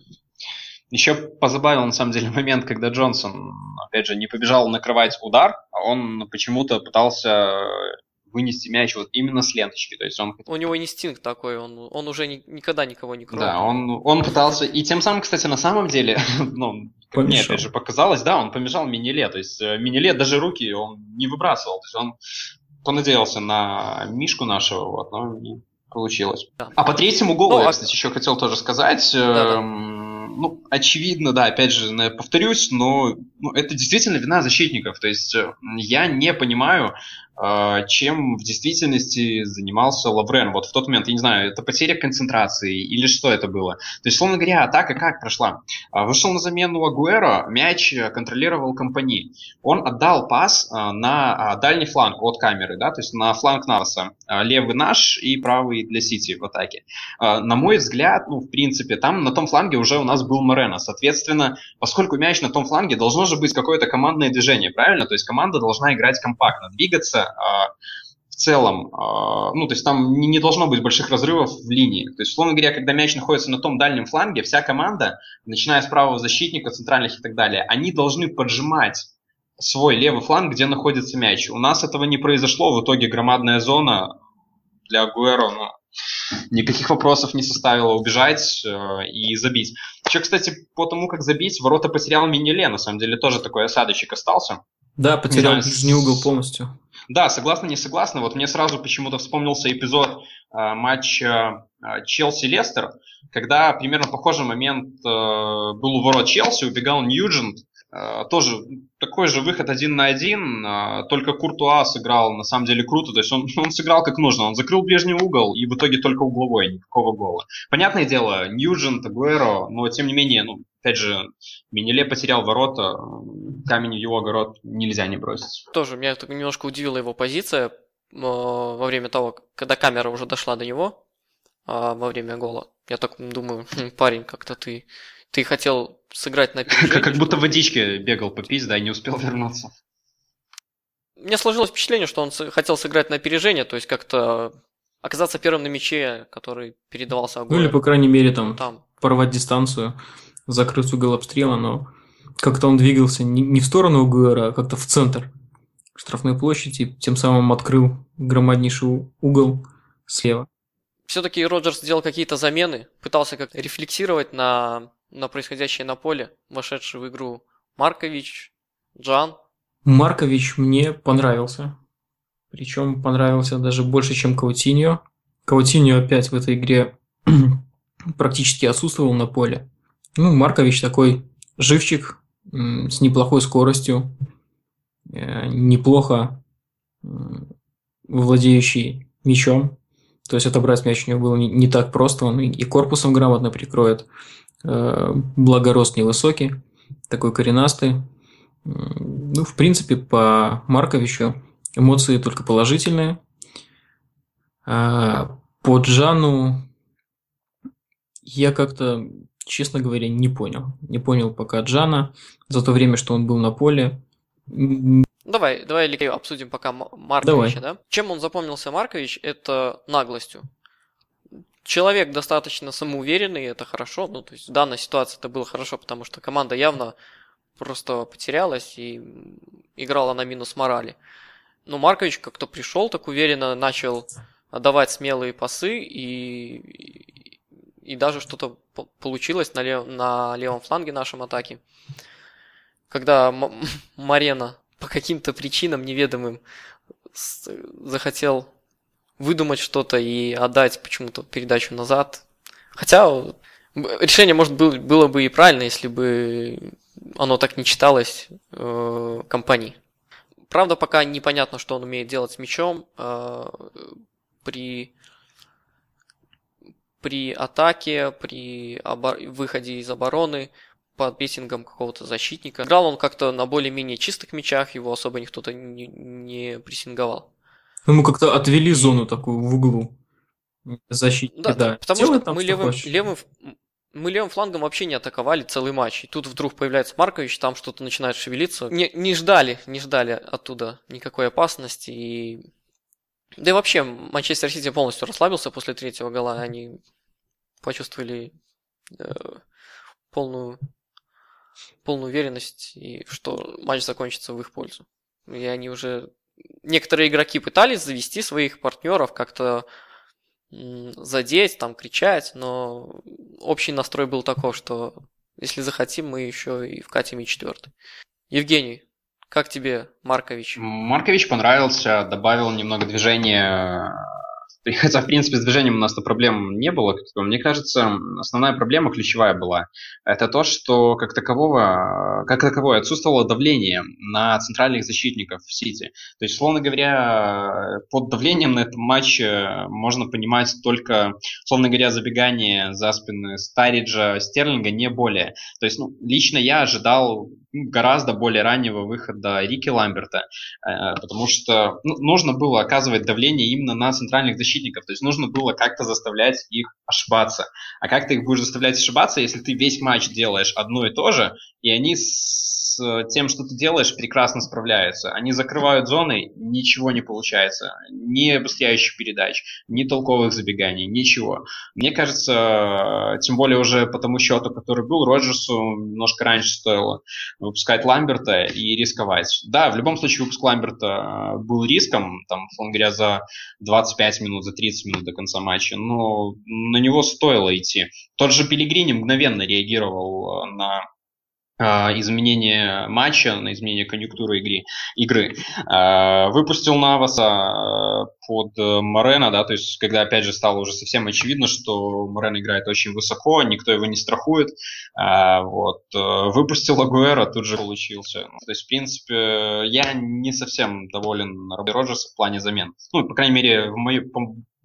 B: Еще позабавил, на самом деле, момент, когда Джонсон, опять же, не побежал накрывать удар, а он почему-то пытался вынести мяч вот именно с ленточки. То есть он...
A: У него инстинкт такой, он, он уже ни, никогда никого не кроет.
B: Да, он, он пытался... И тем самым, кстати, на самом деле, ну, как мне опять же показалось, да, он помешал Миниле. То есть э, Миниле даже руки он не выбрасывал. То есть он понадеялся на Мишку нашего, вот, но не получилось. Да. А по третьему голу ну, я, а кстати, еще хотел тоже сказать. Да, да. Эм, ну, очевидно, да, опять же, повторюсь, но ну, это действительно вина защитников. То есть э, я не понимаю, а, чем в действительности занимался Лаврен. Вот в тот момент, я не знаю, это потеря концентрации или что это было. То есть, словно говоря, атака как прошла? А, вышел на замену Агуэро, мяч контролировал компании. Он отдал пас а, на дальний фланг от камеры, да, то есть на фланг Наваса. Левый наш и правый для Сити в атаке. На мой взгляд, ну, в принципе, там на том фланге уже у нас был Морено. Соответственно, поскольку мяч на том фланге, должно же быть какое-то командное движение, правильно? То есть команда должна играть компактно, двигаться а, в целом, а, ну, то есть там не, не должно быть больших разрывов в линии. То есть, условно говоря, когда мяч находится на том дальнем фланге, вся команда, начиная с правого защитника, центральных и так далее, они должны поджимать свой левый фланг, где находится мяч. У нас этого не произошло, в итоге громадная зона для Агуэро, ну, никаких вопросов не составило убежать э, и забить. Еще, кстати, по тому, как забить, ворота потерял Минеле, на самом деле тоже такой осадочек остался.
C: Да, потерял ближний угол полностью.
B: Да, согласна, не согласна. Вот мне сразу почему-то вспомнился эпизод э, матча э, Челси-Лестер, когда примерно похожий момент э, был у ворот Челси, убегал Ньюджент, тоже такой же выход один на один, э, только Куртуа сыграл на самом деле круто, то есть он, он сыграл как нужно, он закрыл ближний угол и в итоге только угловой, никакого гола. Понятное дело, Ньюджент, Агуэро, но тем не менее, ну, опять же, Минеле потерял ворота, камень в его огород нельзя не бросить.
A: Тоже меня немножко удивила его позиция во время того, когда камера уже дошла до него во время гола. Я так думаю, «Хм, парень, как-то ты ты хотел сыграть на опережение.
B: Как будто водички бегал попить, да, и не успел вернуться.
A: Мне сложилось впечатление, что он хотел сыграть на опережение, то есть как-то оказаться первым на мяче, который передавался
C: Агуэро. Ну или, по крайней мере, там, там. порвать дистанцию закрыть угол обстрела, но как-то он двигался не, не в сторону Агуэра, а как-то в центр. штрафной площади, тем самым открыл громаднейший угол слева.
A: Все-таки Роджерс сделал какие-то замены, пытался как рефлексировать на, на происходящее на поле, вошедший в игру Маркович, Джан.
C: Маркович мне понравился. Причем понравился даже больше, чем Каутиньо. Каутиньо опять в этой игре практически отсутствовал на поле. Ну, Маркович такой живчик с неплохой скоростью, э, неплохо владеющий мячом. То есть отобрать мяч у него было не, не так просто, он и корпусом грамотно прикроет. Э, благо рост невысокий, такой коренастый. Ну, в принципе, по Марковичу эмоции только положительные. А по Джану я как-то, честно говоря, не понял. Не понял пока Джана за то время, что он был на поле.
A: Давай, давай, обсудим пока Марковича, давай. да? Чем он запомнился Маркович, это наглостью. Человек достаточно самоуверенный, это хорошо. Ну, то есть в данной ситуации это было хорошо, потому что команда явно просто потерялась и играла на минус морали. Но Маркович как-то пришел так уверенно, начал отдавать смелые пасы и, и даже что-то получилось на, лев, на левом фланге нашем атаки. Когда Марена по каким-то причинам неведомым захотел выдумать что-то и отдать почему-то передачу назад. Хотя решение, может, было, бы и правильно, если бы оно так не читалось э, компании. Правда, пока непонятно, что он умеет делать с мячом. Э, при, при атаке, при обор- выходе из обороны под прессингом какого-то защитника. Играл он как-то на более-менее чистых мячах, его особо никто-то не, не прессинговал.
C: Ему как-то отвели зону такую в углу защитника,
A: да. да. Потому Делай что там, мы что левым, левым, мы левым флангом вообще не атаковали целый матч. И тут вдруг появляется Маркович, там что-то начинает шевелиться. Не, не ждали, не ждали оттуда никакой опасности. И... Да и вообще, Манчестер Сити полностью расслабился после третьего гола. Они почувствовали э, полную полную уверенность, и что матч закончится в их пользу. И они уже... Некоторые игроки пытались завести своих партнеров, как-то задеть, там, кричать, но общий настрой был такой, что если захотим, мы еще и вкатим и четвертый. Евгений, как тебе Маркович?
B: Маркович понравился, добавил немного движения Хотя, в принципе, с движением у нас-то проблем не было. Мне кажется, основная проблема ключевая была. Это то, что как такового, как таковое отсутствовало давление на центральных защитников в Сити. То есть, словно говоря, под давлением на этом матче можно понимать только, словно говоря, забегание за спины Стариджа, Стерлинга, не более. То есть, ну, лично я ожидал гораздо более раннего выхода Рики Ламберта, э, потому что ну, нужно было оказывать давление именно на центральных защитников, то есть нужно было как-то заставлять их ошибаться. А как ты их будешь заставлять ошибаться, если ты весь матч делаешь одно и то же, и они тем, что ты делаешь, прекрасно справляются. Они закрывают зоны, ничего не получается. Ни обыстряющих передач, ни толковых забеганий, ничего. Мне кажется, тем более уже по тому счету, который был, Роджерсу немножко раньше стоило выпускать Ламберта и рисковать. Да, в любом случае выпуск Ламберта был риском, там, условно говоря, за 25 минут, за 30 минут до конца матча, но на него стоило идти. Тот же Пелигрини мгновенно реагировал на изменение матча, на изменение конъюнктуры игры. игры. А, выпустил Наваса а, под Морена, да, то есть когда опять же стало уже совсем очевидно, что Морен играет очень высоко, никто его не страхует, вот, выпустил Агуэра, тут же получился. То есть, в принципе, я не совсем доволен Робби Роджерса в плане замен. Ну, по крайней мере, в мою,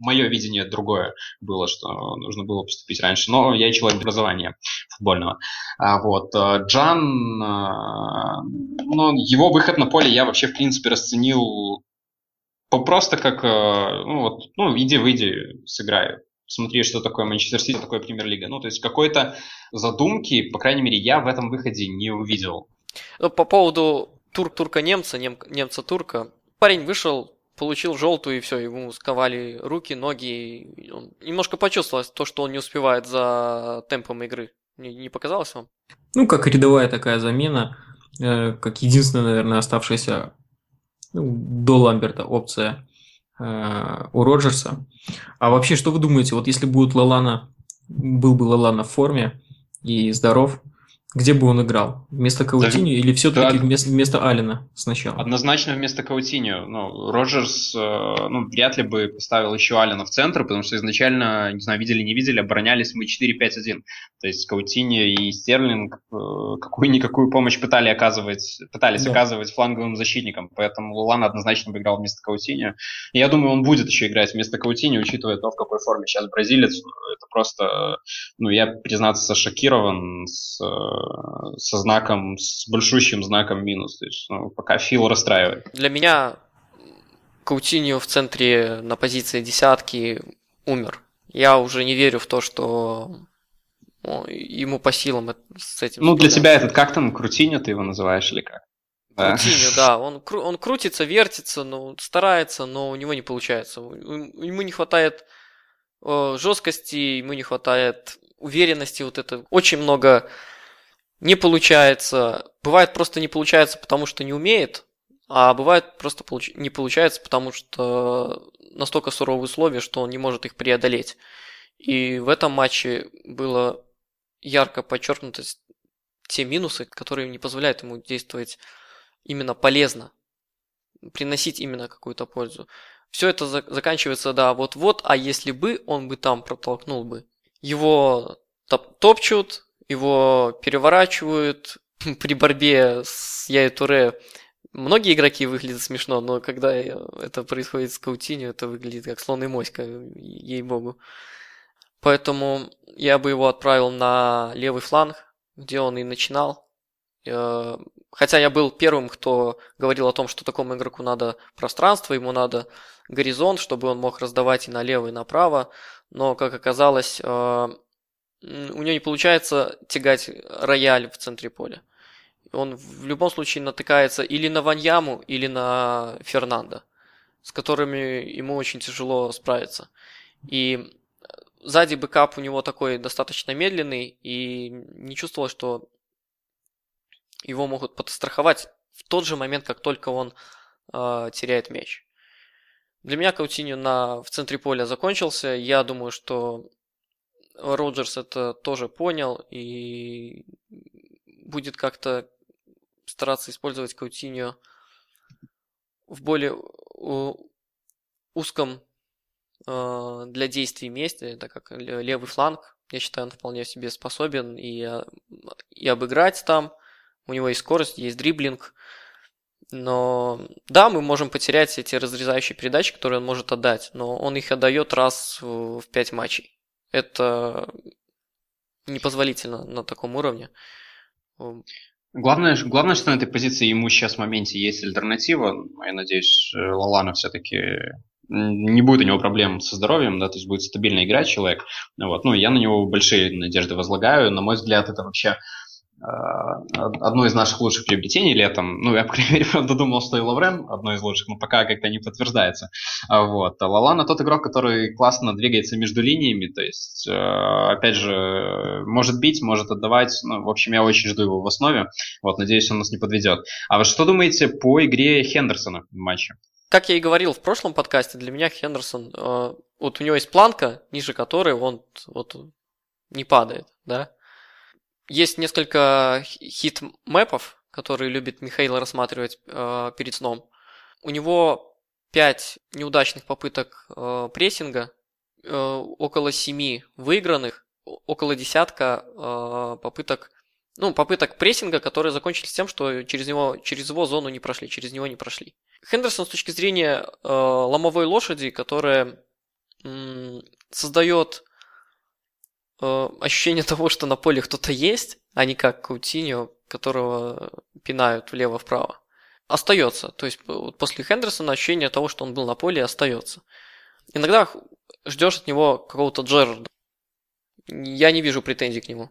B: мое видение другое было, что нужно было поступить раньше. Но я человек образования футбольного. А, вот. Э, Джан, э, ну, его выход на поле я вообще, в принципе, расценил просто как, э, ну, вот, ну, иди, выйди, сыграй. Смотри, что такое Манчестер Сити, такое Премьер-лига. Ну, то есть какой-то задумки, по крайней мере, я в этом выходе не увидел.
A: Ну, по поводу турк-турка-немца, нем- немца-турка, парень вышел получил желтую, и все, ему сковали руки, ноги. Он немножко почувствовал то, что он не успевает за темпом игры. Не, не показалось вам?
C: Ну, как рядовая такая замена, э, как единственная, наверное, оставшаяся ну, до Ламберта опция э, у Роджерса. А вообще, что вы думаете, вот если будет Лалана, был бы Лалана в форме и здоров, где бы он играл? Вместо Каутиньо да, или все-таки да, вместо, вместо Алина сначала?
B: Однозначно вместо Каутиньо. Ну, Роджерс э, ну, вряд ли бы поставил еще Алина в центр, потому что изначально, не знаю, видели, не видели, оборонялись мы 4-5-1. То есть Каутиньо и Стерлинг э, какую-никакую помощь пытали оказывать, пытались да. оказывать фланговым защитникам, поэтому Лулан однозначно бы играл вместо Каутиньо. И я думаю, он будет еще играть вместо Каутиньо, учитывая то, в какой форме сейчас бразилец. Это просто, ну, я, признаться, шокирован с со знаком, с большущим знаком минус. То есть, ну, пока Фил расстраивает.
A: Для меня Каутиньо в центре на позиции десятки умер. Я уже не верю в то, что ну, ему по силам с этим.
B: Ну, для тебя этот как там, Крутиньо ты его называешь или как?
A: Крутиньо, да. Он, он крутится, вертится, но старается, но у него не получается. Ему не хватает э, жесткости, ему не хватает уверенности. Вот это очень много не получается. Бывает просто не получается, потому что не умеет, а бывает просто получ... не получается, потому что настолько суровые условия, что он не может их преодолеть. И в этом матче было ярко подчеркнуто те минусы, которые не позволяют ему действовать именно полезно, приносить именно какую-то пользу. Все это за- заканчивается, да, вот-вот, а если бы он бы там протолкнул бы, его топ- топчут, его переворачивают при борьбе с Яй Туре. Многие игроки выглядят смешно, но когда это происходит с Каутинью, это выглядит как слон и моська, ей-богу. Поэтому я бы его отправил на левый фланг, где он и начинал. Э, хотя я был первым, кто говорил о том, что такому игроку надо пространство, ему надо горизонт, чтобы он мог раздавать и налево, и направо. Но, как оказалось, э, у него не получается тягать рояль в центре поля. Он в любом случае натыкается или на Ваньяму, или на Фернандо, с которыми ему очень тяжело справиться. И сзади backup у него такой достаточно медленный, и не чувствовал, что его могут подстраховать в тот же момент, как только он э, теряет мяч. Для меня Каутиньо на, в центре поля закончился. Я думаю, что Роджерс это тоже понял и будет как-то стараться использовать Каутиньо в более узком э, для действий месте, так как левый фланг, я считаю, он вполне себе способен и, и обыграть там. У него есть скорость, есть дриблинг. Но да, мы можем потерять эти разрезающие передачи, которые он может отдать, но он их отдает раз в пять матчей. Это непозволительно на таком уровне.
B: Главное, главное, что на этой позиции ему сейчас в моменте есть альтернатива. Я надеюсь, Лалана все-таки не будет у него проблем со здоровьем, да, то есть будет стабильно играть человек. Вот. Ну, я на него большие надежды возлагаю. На мой взгляд, это вообще Э, одно из наших лучших приобретений летом. Ну, я, по крайней мере, правда, думал, что и Лаврен одно из лучших, но пока как-то не подтверждается. А вот. А Лалана тот игрок, который классно двигается между линиями, то есть, э, опять же, может бить, может отдавать. Ну, в общем, я очень жду его в основе. Вот, надеюсь, он нас не подведет. А вы что думаете по игре Хендерсона в матче?
A: Как я и говорил в прошлом подкасте, для меня Хендерсон, э, вот у него есть планка, ниже которой он вот не падает, да, есть несколько хит-мэпов, которые любит Михаил рассматривать э, перед сном. У него 5 неудачных попыток э, прессинга, э, около 7 выигранных, около десятка э, попыток ну, попыток прессинга, которые закончились тем, что через него, через его зону не прошли, через него не прошли. Хендерсон с точки зрения э, ломовой лошади, которая м, создает Э, ощущение того, что на поле кто-то есть, а не как Каутиньо, которого пинают влево-вправо, остается. То есть вот после Хендерсона ощущение того, что он был на поле, остается. Иногда ждешь от него какого-то Джерарда. Я не вижу претензий к нему.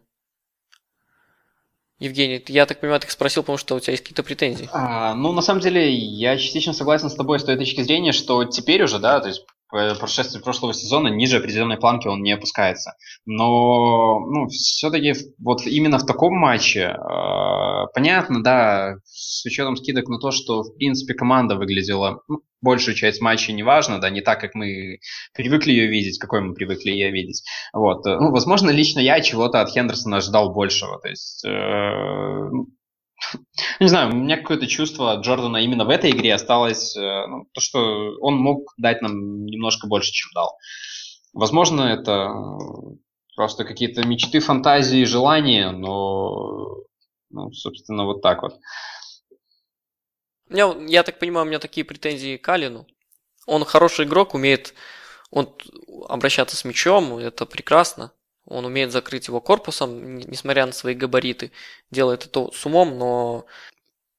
A: Евгений, я так понимаю, ты спросил, потому что у тебя есть какие-то претензии.
B: А, ну, на самом деле, я частично согласен с тобой с той точки зрения, что теперь уже, да, то есть прошествии прошлого сезона ниже определенной планки он не опускается. Но ну, все-таки вот именно в таком матче, э, понятно, да, с учетом скидок на то, что в принципе команда выглядела, ну, большую часть матча неважно, да, не так, как мы привыкли ее видеть, какой мы привыкли ее видеть. Вот. Ну, возможно, лично я чего-то от Хендерсона ожидал большего. То есть, э, не знаю, у меня какое-то чувство Джордана именно в этой игре осталось, э, ну, то, что он мог дать нам немножко больше, чем дал. Возможно, это просто какие-то мечты, фантазии, желания, но, ну, собственно, вот так вот.
A: Я, я так понимаю, у меня такие претензии к Алину. Он хороший игрок, умеет он обращаться с мячом, это прекрасно. Он умеет закрыть его корпусом, несмотря на свои габариты. Делает это с умом, но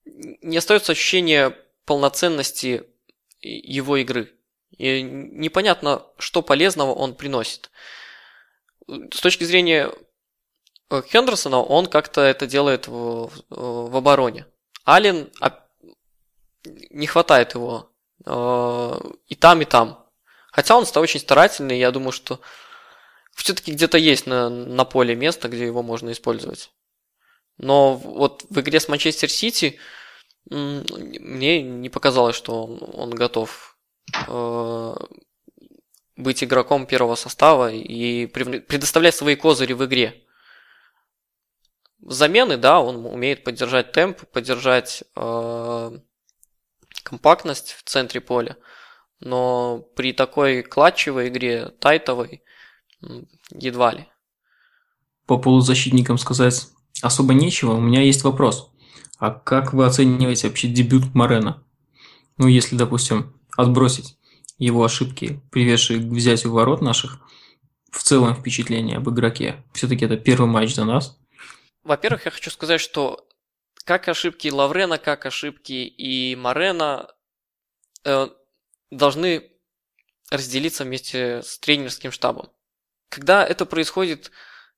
A: не остается ощущения полноценности его игры. И непонятно, что полезного он приносит. С точки зрения э, Хендерсона, он как-то это делает в, в обороне. Аллен не хватает его э, и там, и там. Хотя он очень старательный, я думаю, что все-таки где-то есть на, на поле место, где его можно использовать. Но вот в игре с Манчестер Сити мне не показалось, что он, он готов э, быть игроком первого состава и предоставлять свои козыри в игре. Замены, да, он умеет поддержать темп, поддержать э, компактность в центре поля, но при такой клатчевой игре, тайтовой, едва ли.
C: По полузащитникам сказать особо нечего. У меня есть вопрос. А как вы оцениваете вообще дебют Морена? Ну, если, допустим, отбросить его ошибки, приведшие к взятию ворот наших, в целом впечатление об игроке. Все-таки это первый матч за нас.
A: Во-первых, я хочу сказать, что как ошибки Лаврена, как ошибки и Морена э, должны разделиться вместе с тренерским штабом. Когда это происходит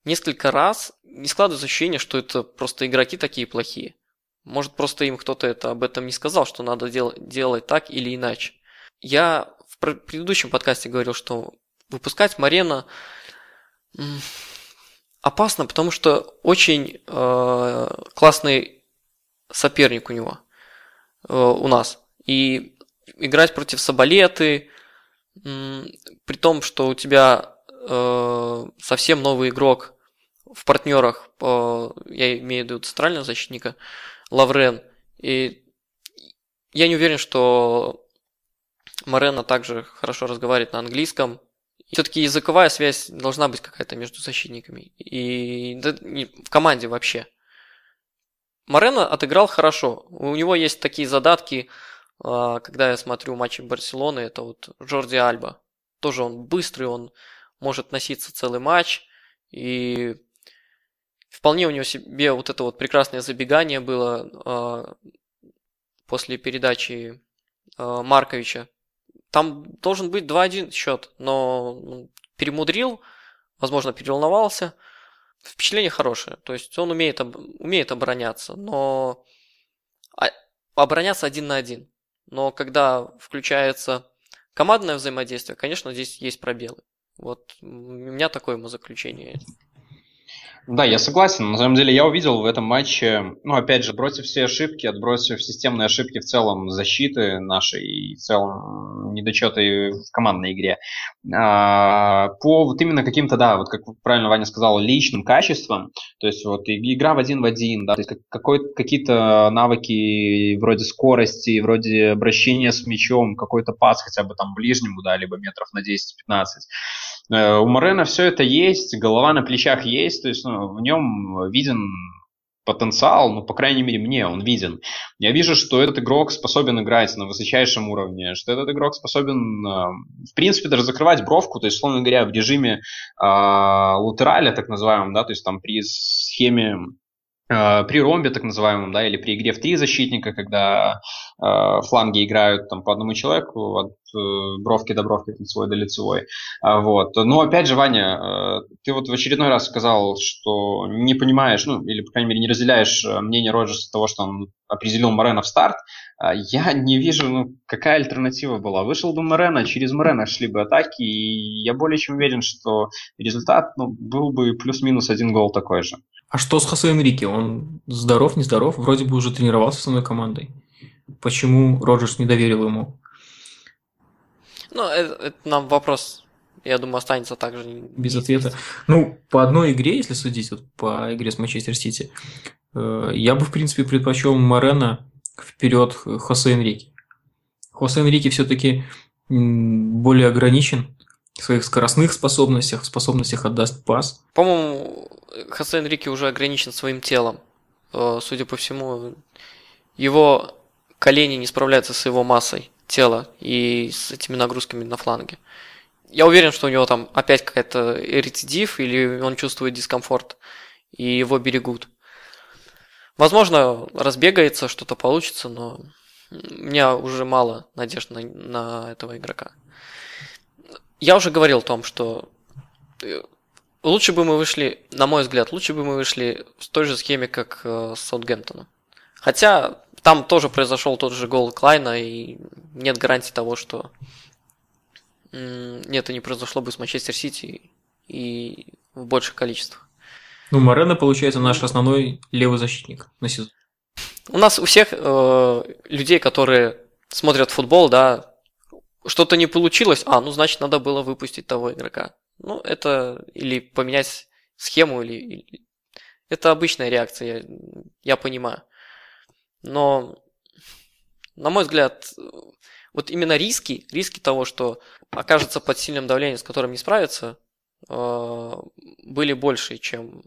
A: несколько раз, не складывается ощущение, что это просто игроки такие плохие. Может, просто им кто-то это об этом не сказал, что надо дел- делать так или иначе. Я в предыдущем подкасте говорил, что выпускать Марена опасно, потому что очень э, классный соперник у него, э, у нас. И играть против Сабалеты, э, при том, что у тебя э, совсем новый игрок в партнерах, по, я имею в виду центрального защитника, Лаврен. И я не уверен, что Морена также хорошо разговаривает на английском. Все-таки языковая связь должна быть какая-то между защитниками. И да, в команде вообще. Морено отыграл хорошо. У него есть такие задатки, а, когда я смотрю матчи Барселоны, это вот Джорди Альба. Тоже он быстрый, он может носиться целый матч. И вполне у него себе вот это вот прекрасное забегание было э, после передачи э, Марковича. Там должен быть 2-1 счет, но перемудрил, возможно, переволновался. Впечатление хорошее. То есть он умеет, умеет обороняться, но а, обороняться один на один. Но когда включается командное взаимодействие, конечно, здесь есть пробелы. Вот у меня такое заключение.
B: Да, я согласен. На самом деле я увидел в этом матче, ну, опять же, бросив все ошибки, отбросив системные ошибки в целом защиты нашей и в целом недочеты в командной игре, а, по вот именно каким-то, да, вот как правильно Ваня сказал, личным качествам, то есть вот игра в один в один, да, то есть какой, какие-то навыки вроде скорости, вроде обращения с мячом, какой-то пас хотя бы там ближнему, да, либо метров на 10-15. Э, у Морена все это есть, голова на плечах есть, то есть ну, в нем виден потенциал, ну, по крайней мере, мне он виден. Я вижу, что этот игрок способен играть на высочайшем уровне, что этот игрок способен, э, в принципе, даже закрывать бровку, то есть, условно говоря, в режиме э, латераля, так называемом, да, то есть там при схеме при ромбе, так называемом, да, или при игре в три защитника, когда э, фланги играют там по одному человеку от э, бровки до бровки, лицевой до лицевой. А, вот. Но опять же, Ваня, э, ты вот в очередной раз сказал, что не понимаешь, ну, или, по крайней мере, не разделяешь э, мнение Роджерса того, что он определил Морена в старт. А я не вижу, ну, какая альтернатива была. Вышел бы Морена, через Морена шли бы атаки, и я более чем уверен, что результат ну, был бы плюс-минус один гол такой же.
C: А что с Хосе Энрике? Он здоров, нездоров? Вроде бы уже тренировался с одной командой. Почему Роджерс не доверил ему?
A: Ну, это, это нам вопрос, я думаю, останется также.
C: Без ответа. Ну, по одной игре, если судить, вот по игре с Манчестер Сити, э, я бы, в принципе, предпочел Морена вперед Хосе Энрике. Хосе Энрике все-таки более ограничен в своих скоростных способностях, способностях отдаст пас.
A: По-моему, Хосе Энрике уже ограничен своим телом. Э, судя по всему, его колени не справляются с его массой тела и с этими нагрузками на фланге. Я уверен, что у него там опять какая-то рецидив или он чувствует дискомфорт и его берегут. Возможно, разбегается, что-то получится, но у меня уже мало надежд на, на этого игрока. Я уже говорил о том, что э, Лучше бы мы вышли, на мой взгляд, лучше бы мы вышли в той же схеме, как э, с Саутгемптоном. Хотя там тоже произошел тот же гол Клайна, и нет гарантии того, что нет, это не произошло бы с Манчестер Сити и в больших количествах.
C: Ну, Морено, получается, наш основной левый защитник на сезон.
A: У нас у всех э, людей, которые смотрят футбол, да, что-то не получилось, а, ну, значит, надо было выпустить того игрока. Ну, это или поменять схему, или, или... это обычная реакция, я, я понимаю. Но, на мой взгляд, вот именно риски, риски того, что окажется под сильным давлением, с которым не справится, э, были больше, чем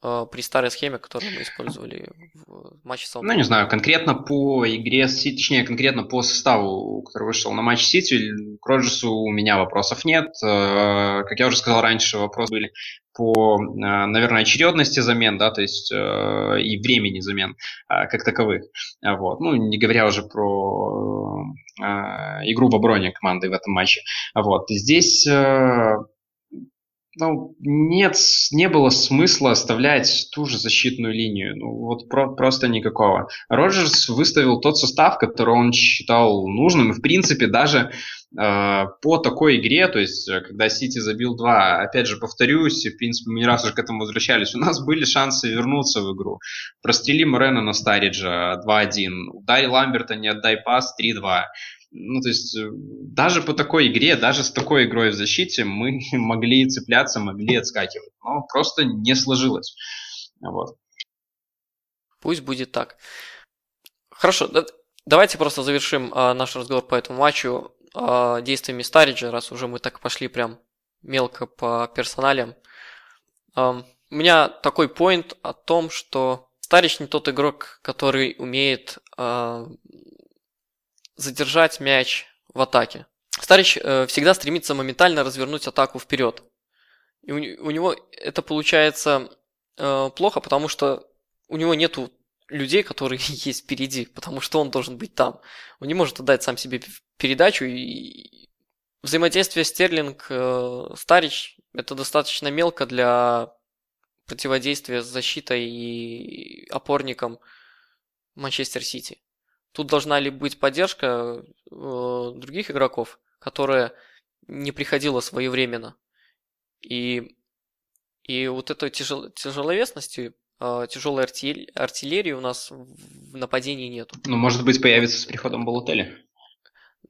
A: при старой схеме, которую мы использовали в матче
B: Саутгемптона. Ну, не знаю, конкретно по игре с Сити, точнее, конкретно по составу, который вышел на матч Сити, к Роджерсу у меня вопросов нет. Э, как я уже сказал раньше, вопросы были по, наверное, очередности замен, да, то есть э, и времени замен э, как таковых. Вот. Ну, не говоря уже про э, игру в обороне команды в этом матче. Вот. Здесь э, ну, нет, не было смысла оставлять ту же защитную линию. Ну, вот про, просто никакого. Роджерс выставил тот состав, который он считал нужным. И, в принципе, даже э, по такой игре, то есть, э, когда Сити забил 2, опять же, повторюсь, в принципе, мы не раз уже к этому возвращались, у нас были шансы вернуться в игру. Прострели Морена на Стариджа 2-1, ударь Ламберта, не отдай пас 3-2. Ну, то есть, э, даже по такой игре, даже с такой игрой в защите мы могли цепляться, могли отскакивать. Но просто не сложилось. Вот.
A: Пусть будет так. Хорошо, давайте просто завершим а, наш разговор по этому матчу а, действиями Стариджа, раз уже мы так пошли прям мелко по персоналям. А, у меня такой поинт о том, что Старич не тот игрок, который умеет а, задержать мяч в атаке. Старич э, всегда стремится моментально развернуть атаку вперед. И у, у него это получается э, плохо, потому что у него нету людей, которые есть впереди, потому что он должен быть там. Он не может отдать сам себе передачу. И взаимодействие Стерлинг э, Старич это достаточно мелко для противодействия с защитой и опорником Манчестер Сити. Тут должна ли быть поддержка э, других игроков, которая не приходила своевременно. И, и вот этой тяжел, тяжеловесности, э, тяжелой артиль, артиллерии у нас в нападении нету.
B: Ну, может быть, появится с приходом Балотели.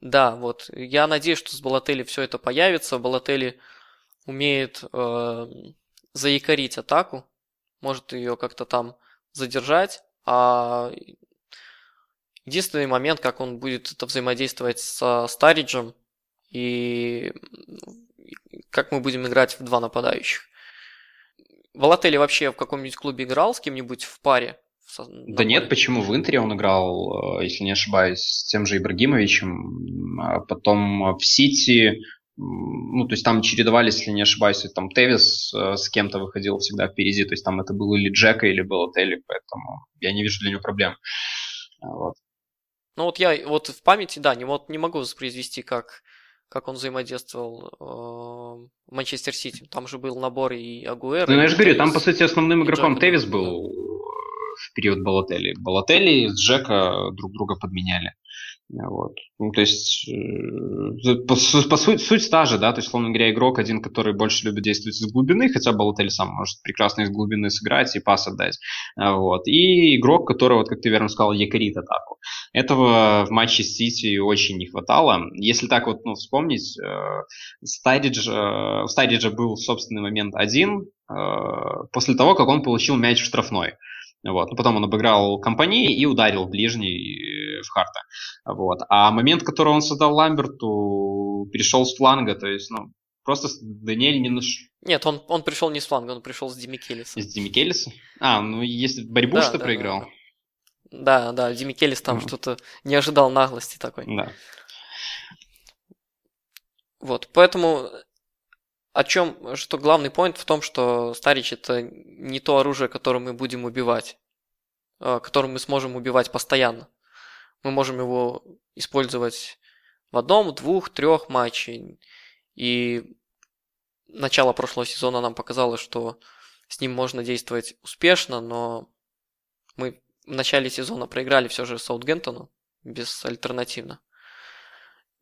A: Да, вот. Я надеюсь, что с Балотели все это появится. Балотели умеет э, заякорить атаку, может ее как-то там задержать, а Единственный момент, как он будет это взаимодействовать со Стариджем и как мы будем играть в два нападающих. Волотели вообще в каком-нибудь клубе играл с кем-нибудь в паре?
B: Да нет, почему в Интере он играл, э, если не ошибаюсь, с тем же Ибрагимовичем, а потом в Сити, ну, то есть там чередовались, если не ошибаюсь, там Тевис э, с кем-то выходил всегда впереди, то есть там это был или Джека, или был Телли, поэтому я не вижу для него проблем. Вот.
A: Ну вот я вот в памяти, да, не, вот не могу воспроизвести, как, как он взаимодействовал э, в Манчестер Сити. Там же был набор и Агуэра.
B: Ну, я же говорю, там, по сути, основным игроком Тевис был в период Балотелли. Балотелли с Джека друг друга подменяли. Вот. Ну, то есть, э, по, по суть, суть стажа, да, то есть, словно говоря, игрок один, который больше любит действовать из глубины, хотя Балотель сам может прекрасно из глубины сыграть и пас отдать. А, вот. И игрок, который, вот как ты верно сказал, якорит атаку. Этого в матче с Сити очень не хватало. Если так вот ну, вспомнить, э, Стайридж, э, у Стайриджа был собственный момент один, после того, как он получил мяч в штрафной. Вот. Ну, потом он обыграл компании и ударил ближний в Харта. Вот. А момент, который он создал Ламберту, перешел с фланга, то есть, ну, просто Даниэль не наш...
A: Нет, он, он пришел не с фланга, он пришел с Демикелиса.
B: С Демикелиса? А, ну, если борьбу да, что да, проиграл.
A: Да, да, да Демикелис там mm. что-то не ожидал наглости такой.
B: Да.
A: Вот, поэтому о чем, что главный поинт в том, что Старич это не то оружие, которым мы будем убивать, а, которым мы сможем убивать постоянно. Мы можем его использовать в одном, двух, трех матче. И начало прошлого сезона нам показало, что с ним можно действовать успешно, но мы в начале сезона проиграли все же Саутгемптону безальтернативно.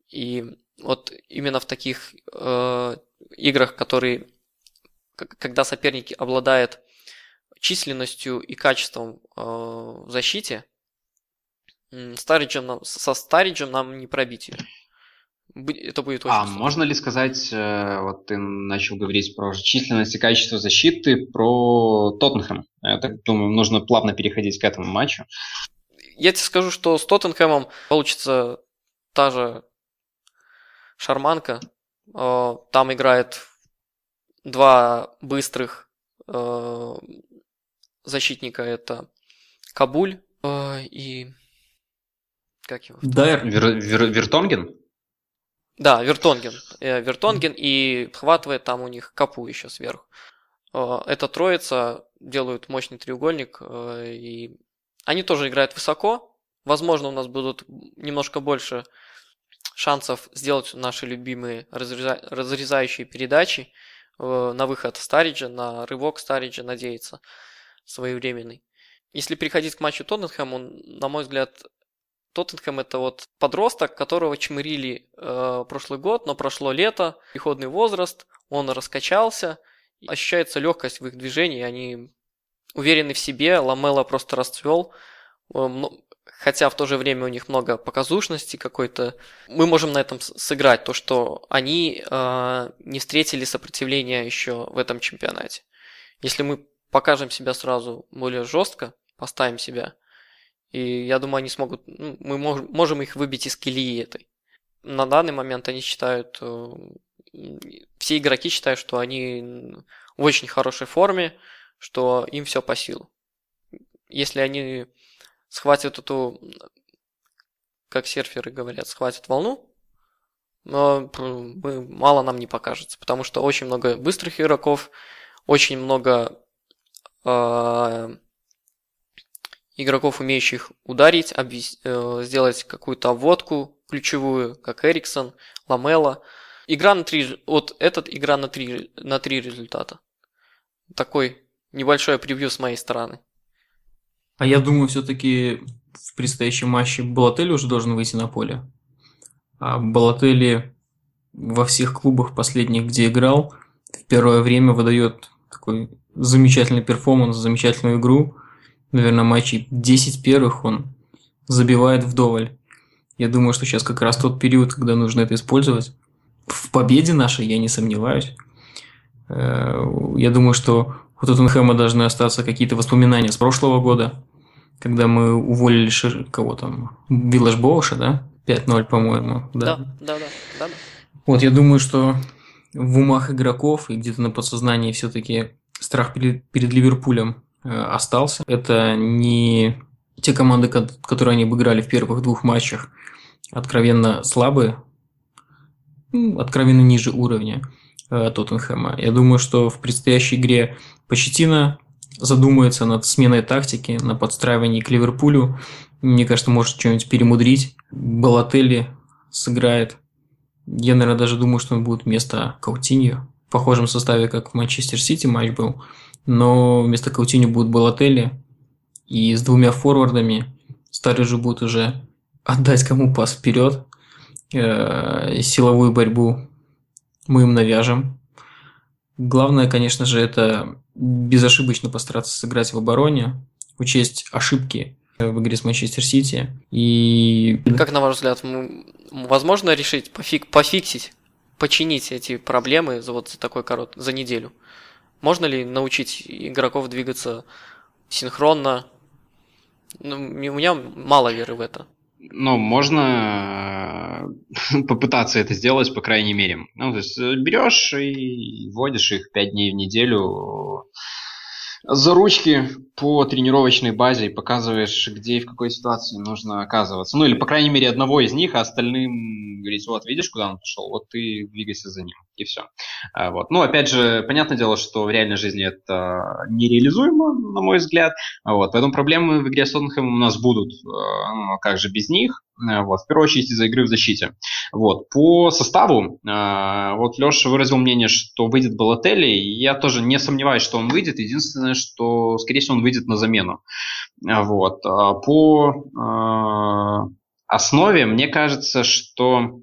A: И вот именно в таких э, играх, которые, когда соперники обладают численностью и качеством э, в защите, Стариджем нам, со Стариджем нам не пробить ее. Это будет очень
B: А сложно. можно ли сказать, э, вот ты начал говорить про численность и качество защиты, про Тоттенхэм? Я так думаю, нужно плавно переходить к этому матчу.
A: Я тебе скажу, что с Тоттенхэмом получится та же шарманка. Э, там играет два быстрых э, защитника. Это Кабуль и
B: как его? Дайер. Вер, вер, Вертонген?
A: Да, Вертонген. Э, Вертонген и хватывает там у них капу еще сверху. Э, эта троица делают мощный треугольник, э, и они тоже играют высоко. Возможно, у нас будут немножко больше шансов сделать наши любимые разрезающие передачи на выход Стариджа, на рывок Стариджа надеяться своевременный. Если переходить к матчу Тоттенхэм, на мой взгляд, Тоттенхэм это вот подросток, которого чмырили э, прошлый год, но прошло лето, переходный возраст, он раскачался, ощущается легкость в их движении, они уверены в себе, Ламела просто расцвел, э, хотя в то же время у них много показушности какой-то. Мы можем на этом сыграть, то что они э, не встретили сопротивления еще в этом чемпионате. Если мы покажем себя сразу более жестко, поставим себя – и я думаю, они смогут, ну, мы можем их выбить из колеи этой. На данный момент они считают, э, все игроки считают, что они в очень хорошей форме, что им все по силу. Если они схватят эту, как серферы говорят, схватят волну, но мало нам не покажется, потому что очень много быстрых игроков, очень много э, игроков, умеющих ударить, обвис... э, сделать какую-то обводку ключевую, как Эриксон, Ламела. Игра на три... Вот этот игра на три, на три результата. Такой небольшое превью с моей стороны.
C: А я думаю, все-таки в предстоящем матче Балотелли уже должен выйти на поле. А Балотелли во всех клубах последних, где играл, в первое время выдает такой замечательный перформанс, замечательную игру – наверное, матчей 10 первых он забивает вдоволь. Я думаю, что сейчас как раз тот период, когда нужно это использовать. В победе нашей я не сомневаюсь. Э, я думаю, что у Тоттенхэма должны остаться какие-то воспоминания с прошлого года, когда мы уволили Шир... кого там, Виллаж Боуша, да? 5-0, по-моему.
A: Да. Да, да, да, да.
C: Вот я думаю, что в умах игроков и где-то на подсознании все-таки страх перед, перед Ливерпулем Э, остался. Это не те команды, которые они обыграли в первых двух матчах, откровенно слабые. ну, откровенно ниже уровня Тоттенхэма. Я думаю, что в предстоящей игре Почетина задумается над сменой тактики, на подстраивании к Ливерпулю. Мне кажется, может что-нибудь перемудрить. Балотелли сыграет. Я, наверное, даже думаю, что он будет вместо Каутиньо. В похожем составе, как в Манчестер Сити матч был. Но вместо Каутиньо будет Балотелли. И с двумя форвардами Старый же будет уже отдать кому пас вперед. Э, силовую борьбу мы им навяжем. Главное, конечно же, это безошибочно постараться сыграть в обороне, учесть ошибки в игре с Манчестер Сити. И...
A: Как, на ваш взгляд, возможно решить, пофик, пофиксить, починить эти проблемы за вот такой корот, за неделю? Можно ли научить игроков двигаться синхронно? Ну, у меня мало веры в это.
B: Ну, можно э, попытаться это сделать, по крайней мере. Ну, то есть э, берешь и вводишь их 5 дней в неделю за ручки по тренировочной базе и показываешь, где и в какой ситуации нужно оказываться. Ну, или, по крайней мере, одного из них, а остальным говорить, вот, видишь, куда он пошел, вот ты двигайся за ним, и все. А, вот. Ну, опять же, понятное дело, что в реальной жизни это нереализуемо, на мой взгляд, вот. поэтому проблемы в игре с Тоттенхэмом у нас будут, а, ну, как же без них, Э, вот, в первую очередь из-за игры в защите. Вот. По составу, э, вот Леша выразил мнение, что выйдет Балотелли, я тоже не сомневаюсь, что он выйдет. Единственное, что, скорее всего, он выйдет на замену. Э, вот. А по э, основе, мне кажется, что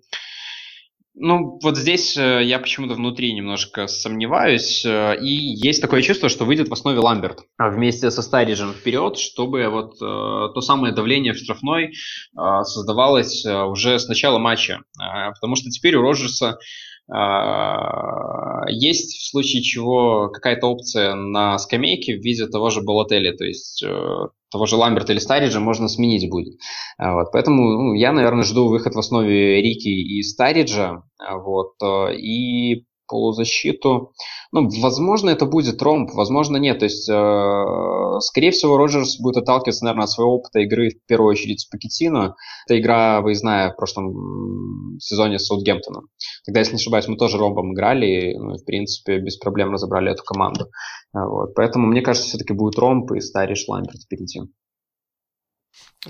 B: ну, вот здесь э, я почему-то внутри немножко сомневаюсь, э, и есть такое чувство, что выйдет в основе Ламберт вместе со Стариджем вперед, чтобы вот э, то самое давление в штрафной создавалось уже с начала матча. Потому что теперь у Роджерса есть в случае чего какая-то опция на скамейке в виде того же Балотели, то есть того же Ламберта или Стариджа можно сменить будет. А, вот, поэтому ну, я, наверное, жду выход в основе Рики и Стариджа. А, вот, э, и полузащиту. Ну, возможно, это будет ромб, возможно, нет. То есть, э, скорее всего, Роджерс будет отталкиваться, наверное, от своего опыта игры в первую очередь с Пакетино. Это игра выездная в прошлом сезоне с Саутгемптоном. Тогда, если не ошибаюсь, мы тоже ромбом играли и, ну, в принципе, без проблем разобрали эту команду. Вот. Поэтому, мне кажется, все-таки будет ромб и Стариш Ламберт впереди.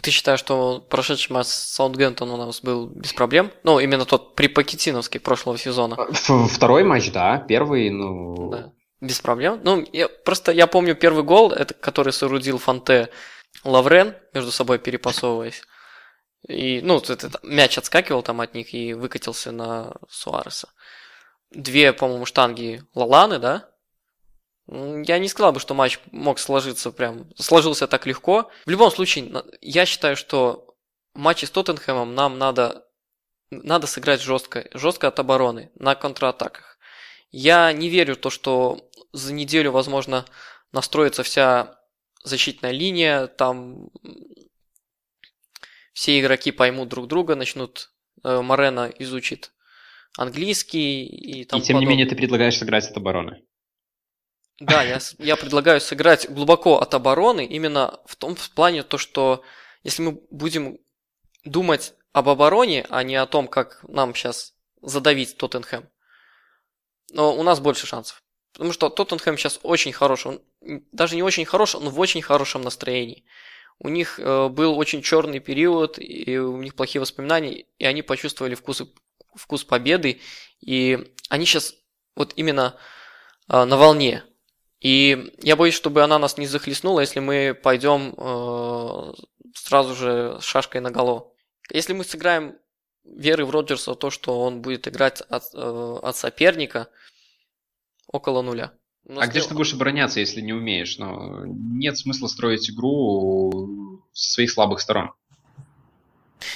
A: Ты считаешь, что прошедший матч с Саутгемптон у нас был без проблем? Ну, именно тот при Пакетиновский прошлого сезона.
B: Второй матч, да. Первый, ну... Да.
A: Без проблем. Ну, я, просто я помню первый гол, это который соорудил Фанте Лаврен, между собой перепасовываясь. И, ну, этот мяч отскакивал там от них и выкатился на Суареса. Две, по-моему, штанги Лаланы, да? Я не сказал бы, что матч мог сложиться прям, сложился так легко. В любом случае, я считаю, что в матче с Тоттенхэмом нам надо, надо сыграть жестко, жестко от обороны, на контратаках. Я не верю в то, что за неделю, возможно, настроится вся защитная линия, там все игроки поймут друг друга, начнут, э, Морена изучит английский и
B: там. И тем подобное. не менее ты предлагаешь сыграть от обороны.
A: Да, я, я предлагаю сыграть глубоко от обороны именно в том в плане то, что если мы будем думать об обороне, а не о том, как нам сейчас задавить Тоттенхэм, но у нас больше шансов. Потому что Тоттенхэм сейчас очень хороший, он даже не очень хороший, он в очень хорошем настроении. У них э, был очень черный период, и у них плохие воспоминания, и они почувствовали вкус, вкус победы, и они сейчас вот именно э, на волне. И я боюсь, чтобы она нас не захлестнула, если мы пойдем э, сразу же с шашкой на голову. Если мы сыграем веры в Роджерса, то, что он будет играть от, э, от соперника около нуля.
B: А где же ты будешь обороняться, если не умеешь? Но нет смысла строить игру со своих слабых сторон.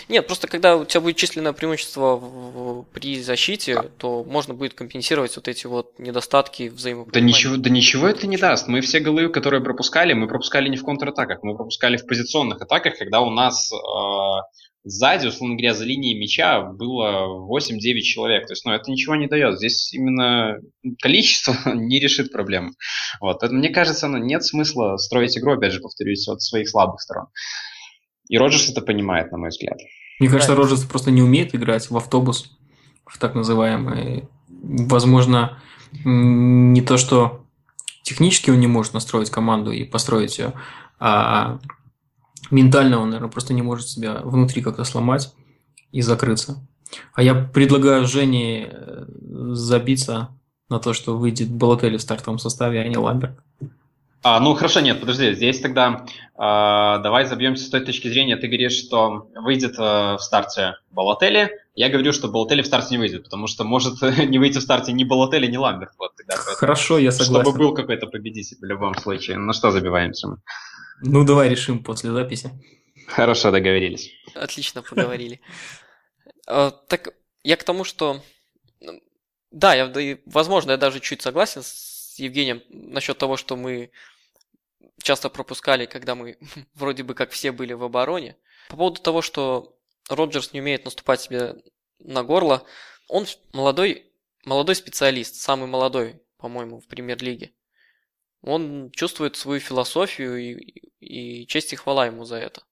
A: Нет, просто когда у тебя будет численное преимущество в, в, при защите, то можно будет компенсировать вот эти вот недостатки взаимопонимания.
B: Да ничего, да ничего это не даст. Мы все голы, которые пропускали, мы пропускали не в контратаках, мы пропускали в позиционных атаках, когда у нас э, сзади, условно говоря, за линией мяча было 8-9 человек. То есть, ну, это ничего не дает. Здесь именно количество не решит проблему. Вот. Поэтому, мне кажется, ну, нет смысла строить игру, опять же, повторюсь, от своих слабых сторон. И Роджерс это понимает, на мой взгляд.
C: Мне кажется, Роджерс просто не умеет играть в автобус. в так называемый. Возможно, не то, что технически он не может настроить команду и построить ее, а ментально он, наверное, просто не может себя внутри как-то сломать и закрыться. А я предлагаю Жене э, забиться на то, что выйдет Балотелли в стартовом составе, а не Ламберг.
B: А, ну хорошо, нет, подожди, здесь тогда э, давай забьемся с той точки зрения. Ты говоришь, что выйдет э, в старте Балотелли. Я говорю, что Балотелли в старте не выйдет, потому что может не выйти в старте ни Балотелли, ни Ламберт. Вот, тогда,
C: хорошо, я согласен.
B: Чтобы был какой-то победитель в любом случае. На что забиваемся мы?
C: Ну, давай решим после записи.
B: Хорошо, договорились.
A: Отлично поговорили. А, так, я к тому, что... Да, я, возможно, я даже чуть согласен с Евгением насчет того, что мы часто пропускали, когда мы вроде бы как все были в обороне. По поводу того, что Роджерс не умеет наступать себе на горло, он молодой, молодой специалист, самый молодой, по-моему, в премьер-лиге. Он чувствует свою философию и, и честь и хвала ему за это.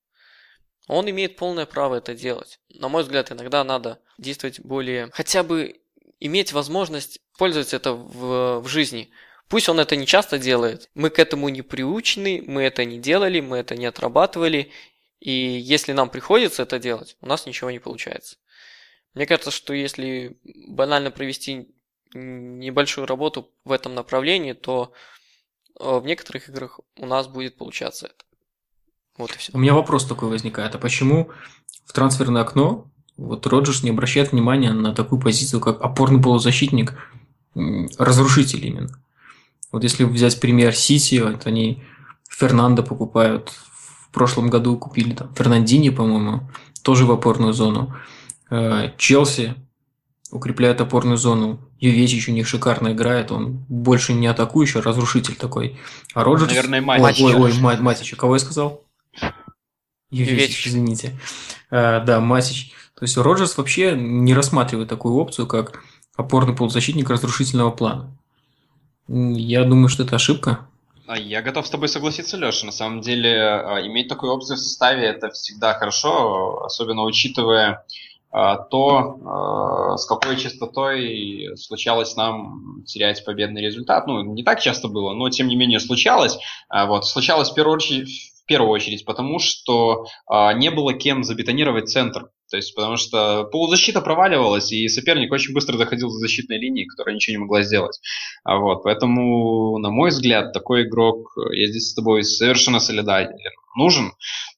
A: Он имеет полное право это делать. На мой взгляд, иногда надо действовать более... Хотя бы иметь возможность пользоваться это в, в жизни. Пусть он это не часто делает. Мы к этому не приучены, мы это не делали, мы это не отрабатывали. И если нам приходится это делать, у нас ничего не получается. Мне кажется, что если банально провести небольшую работу в этом направлении, то э, в некоторых играх у нас будет получаться это.
C: Вот и все. У меня вопрос такой возникает. А почему в трансферное окно вот Роджерс не обращает внимания на такую позицию, как опорный полузащитник, разрушитель именно? Вот если взять пример Сити, вот они Фернандо покупают. В прошлом году купили там Фернандини, по-моему, тоже в опорную зону. Э, Челси укрепляет опорную зону. Ювечич у них шикарно играет, он больше не атакующий, а разрушитель такой. А Роджерс...
B: Наверное, Матич.
C: Ой, ой, ой, Матич. Кого я сказал? Ювечич, извините. А, да, Масич. То есть Роджерс вообще не рассматривает такую опцию, как опорный полузащитник разрушительного плана. Я думаю, что это ошибка.
B: А я готов с тобой согласиться, Леша. На самом деле, а, иметь такую опцию в составе это всегда хорошо, особенно учитывая то, с какой частотой случалось нам терять победный результат. Ну, не так часто было, но тем не менее случалось. Вот. Случалось в первую очередь, первую очередь потому, что а, не было кем забетонировать центр. То есть, потому что полузащита проваливалась, и соперник очень быстро доходил до защитной линии, которая ничего не могла сделать. А вот, поэтому, на мой взгляд, такой игрок, я здесь с тобой совершенно солидарен, нужен,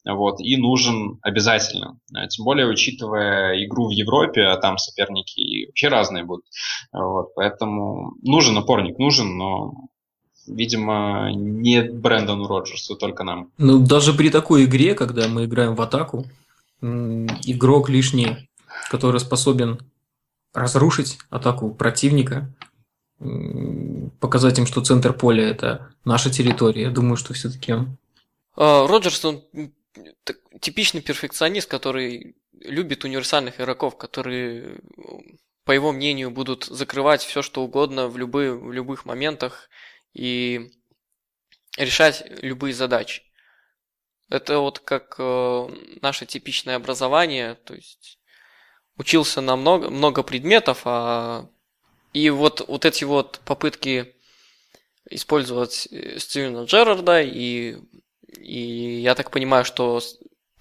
B: вот, и нужен обязательно. А тем более, учитывая игру в Европе, а там соперники вообще разные будут. Вот, поэтому нужен опорник, нужен, но видимо, не Брэндону Роджерсу, только нам.
C: Ну, даже при такой игре, когда мы играем в атаку, игрок лишний, который способен разрушить атаку противника, показать им, что центр поля – это наша территория. Я думаю, что все-таки
A: а, Роджерс, он типичный перфекционист, который любит универсальных игроков, которые, по его мнению, будут закрывать все, что угодно в, любые, в любых моментах и решать любые задачи. Это вот как э, наше типичное образование, то есть учился на много, много предметов, а и вот, вот эти вот попытки использовать э, Стивена Джерарда, и, и я так понимаю, что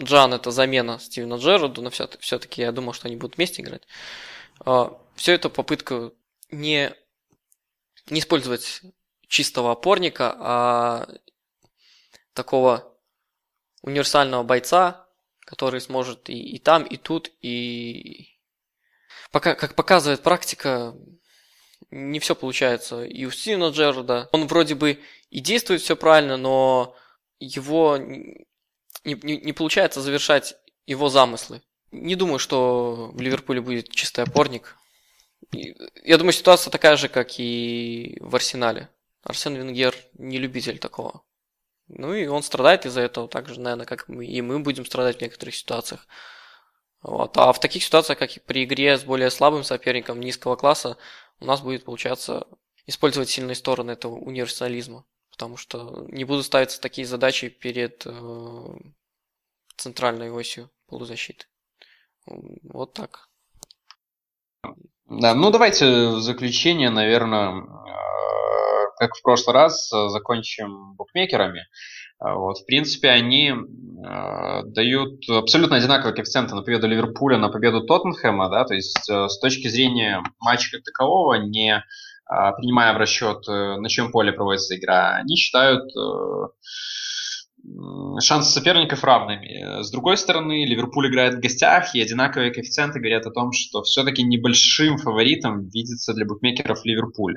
A: Джан это замена Стивена Джерарду, но все-таки я думал, что они будут вместе играть. А, Все это попытка не, не использовать чистого опорника, а такого универсального бойца, который сможет и, и там, и тут, и... Пока, как показывает практика, не все получается и у Стивена Джерарда. Он вроде бы и действует все правильно, но его не, не, не получается завершать его замыслы. Не думаю, что в Ливерпуле будет чистый опорник. Я думаю, ситуация такая же, как и в Арсенале. Арсен Венгер не любитель такого. Ну и он страдает из-за этого так же, наверное, как мы, и мы будем страдать в некоторых ситуациях. Вот. А в таких ситуациях, как и при игре с более слабым соперником низкого класса, у нас будет получаться использовать сильные стороны этого универсализма. Потому что не будут ставиться такие задачи перед э, центральной осью полузащиты. Вот так.
B: Да, ну давайте в заключение, наверное, э, как в прошлый раз, э, закончим букмекерами. Э, вот, в принципе, они э, дают абсолютно одинаковые коэффициенты на победу Ливерпуля, на победу Тоттенхэма, да, то есть э, с точки зрения матча как такового, не э, принимая в расчет, э, на чем поле проводится игра, они считают э, шансы соперников равными. С другой стороны, Ливерпуль играет в гостях, и одинаковые коэффициенты говорят о том, что все-таки небольшим фаворитом видится для букмекеров Ливерпуль.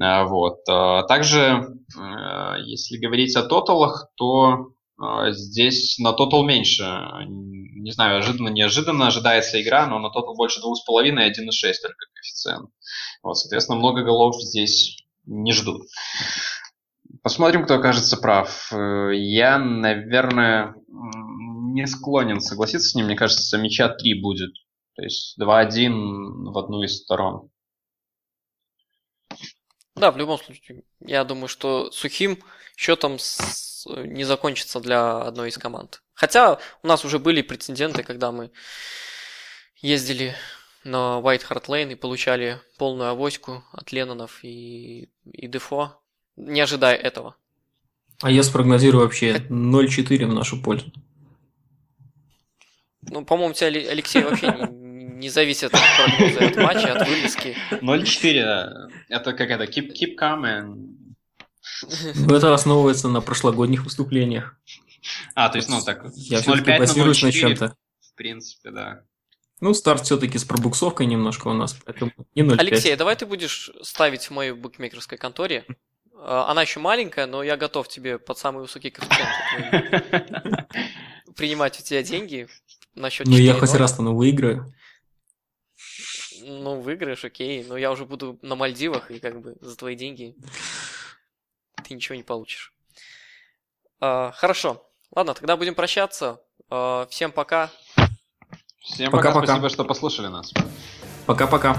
B: А, вот. А, также, э, если говорить о тоталах, то а, здесь на тотал меньше. Не знаю, ожиданно, неожиданно ожидается игра, но на тотал больше 2,5 и 1,6 только коэффициент. Вот, соответственно, много голов здесь не ждут. Посмотрим, кто окажется прав. Э, я, наверное, не склонен согласиться с ним. Мне кажется, мяча 3 будет. То есть 2-1 в одну из сторон.
A: Да, в любом случае. Я думаю, что сухим счетом не закончится для одной из команд. Хотя у нас уже были прецеденты, когда мы ездили на White Hart Lane и получали полную авоську от Леннонов и, и Дефо не ожидая этого.
C: А я спрогнозирую вообще 0-4 в нашу пользу.
A: Ну, по-моему, у тебя, Алексей, вообще не, не зависит от прогноза, от матча, от вывески.
B: 0-4, это как это, keep, keep and...
C: Ну, это основывается на прошлогодних выступлениях.
B: А, то есть, ну, так,
C: я все-таки базируюсь на чем-то.
B: В принципе, да.
C: Ну, старт все-таки с пробуксовкой немножко у нас, поэтому не 0,5.
A: Алексей, давай ты будешь ставить в моей букмекерской конторе а, она еще маленькая, но я готов тебе под самый высокий коэффициент принимать у тебя деньги на счет
C: Ну, я хоть раз-то ну, выиграю.
A: Ну, выиграешь, окей. Но я уже буду на Мальдивах, и как бы за твои деньги ты ничего не получишь. А, хорошо. Ладно, тогда будем прощаться. А, всем пока.
B: Всем пока, пока, спасибо, что послушали нас.
C: Пока-пока.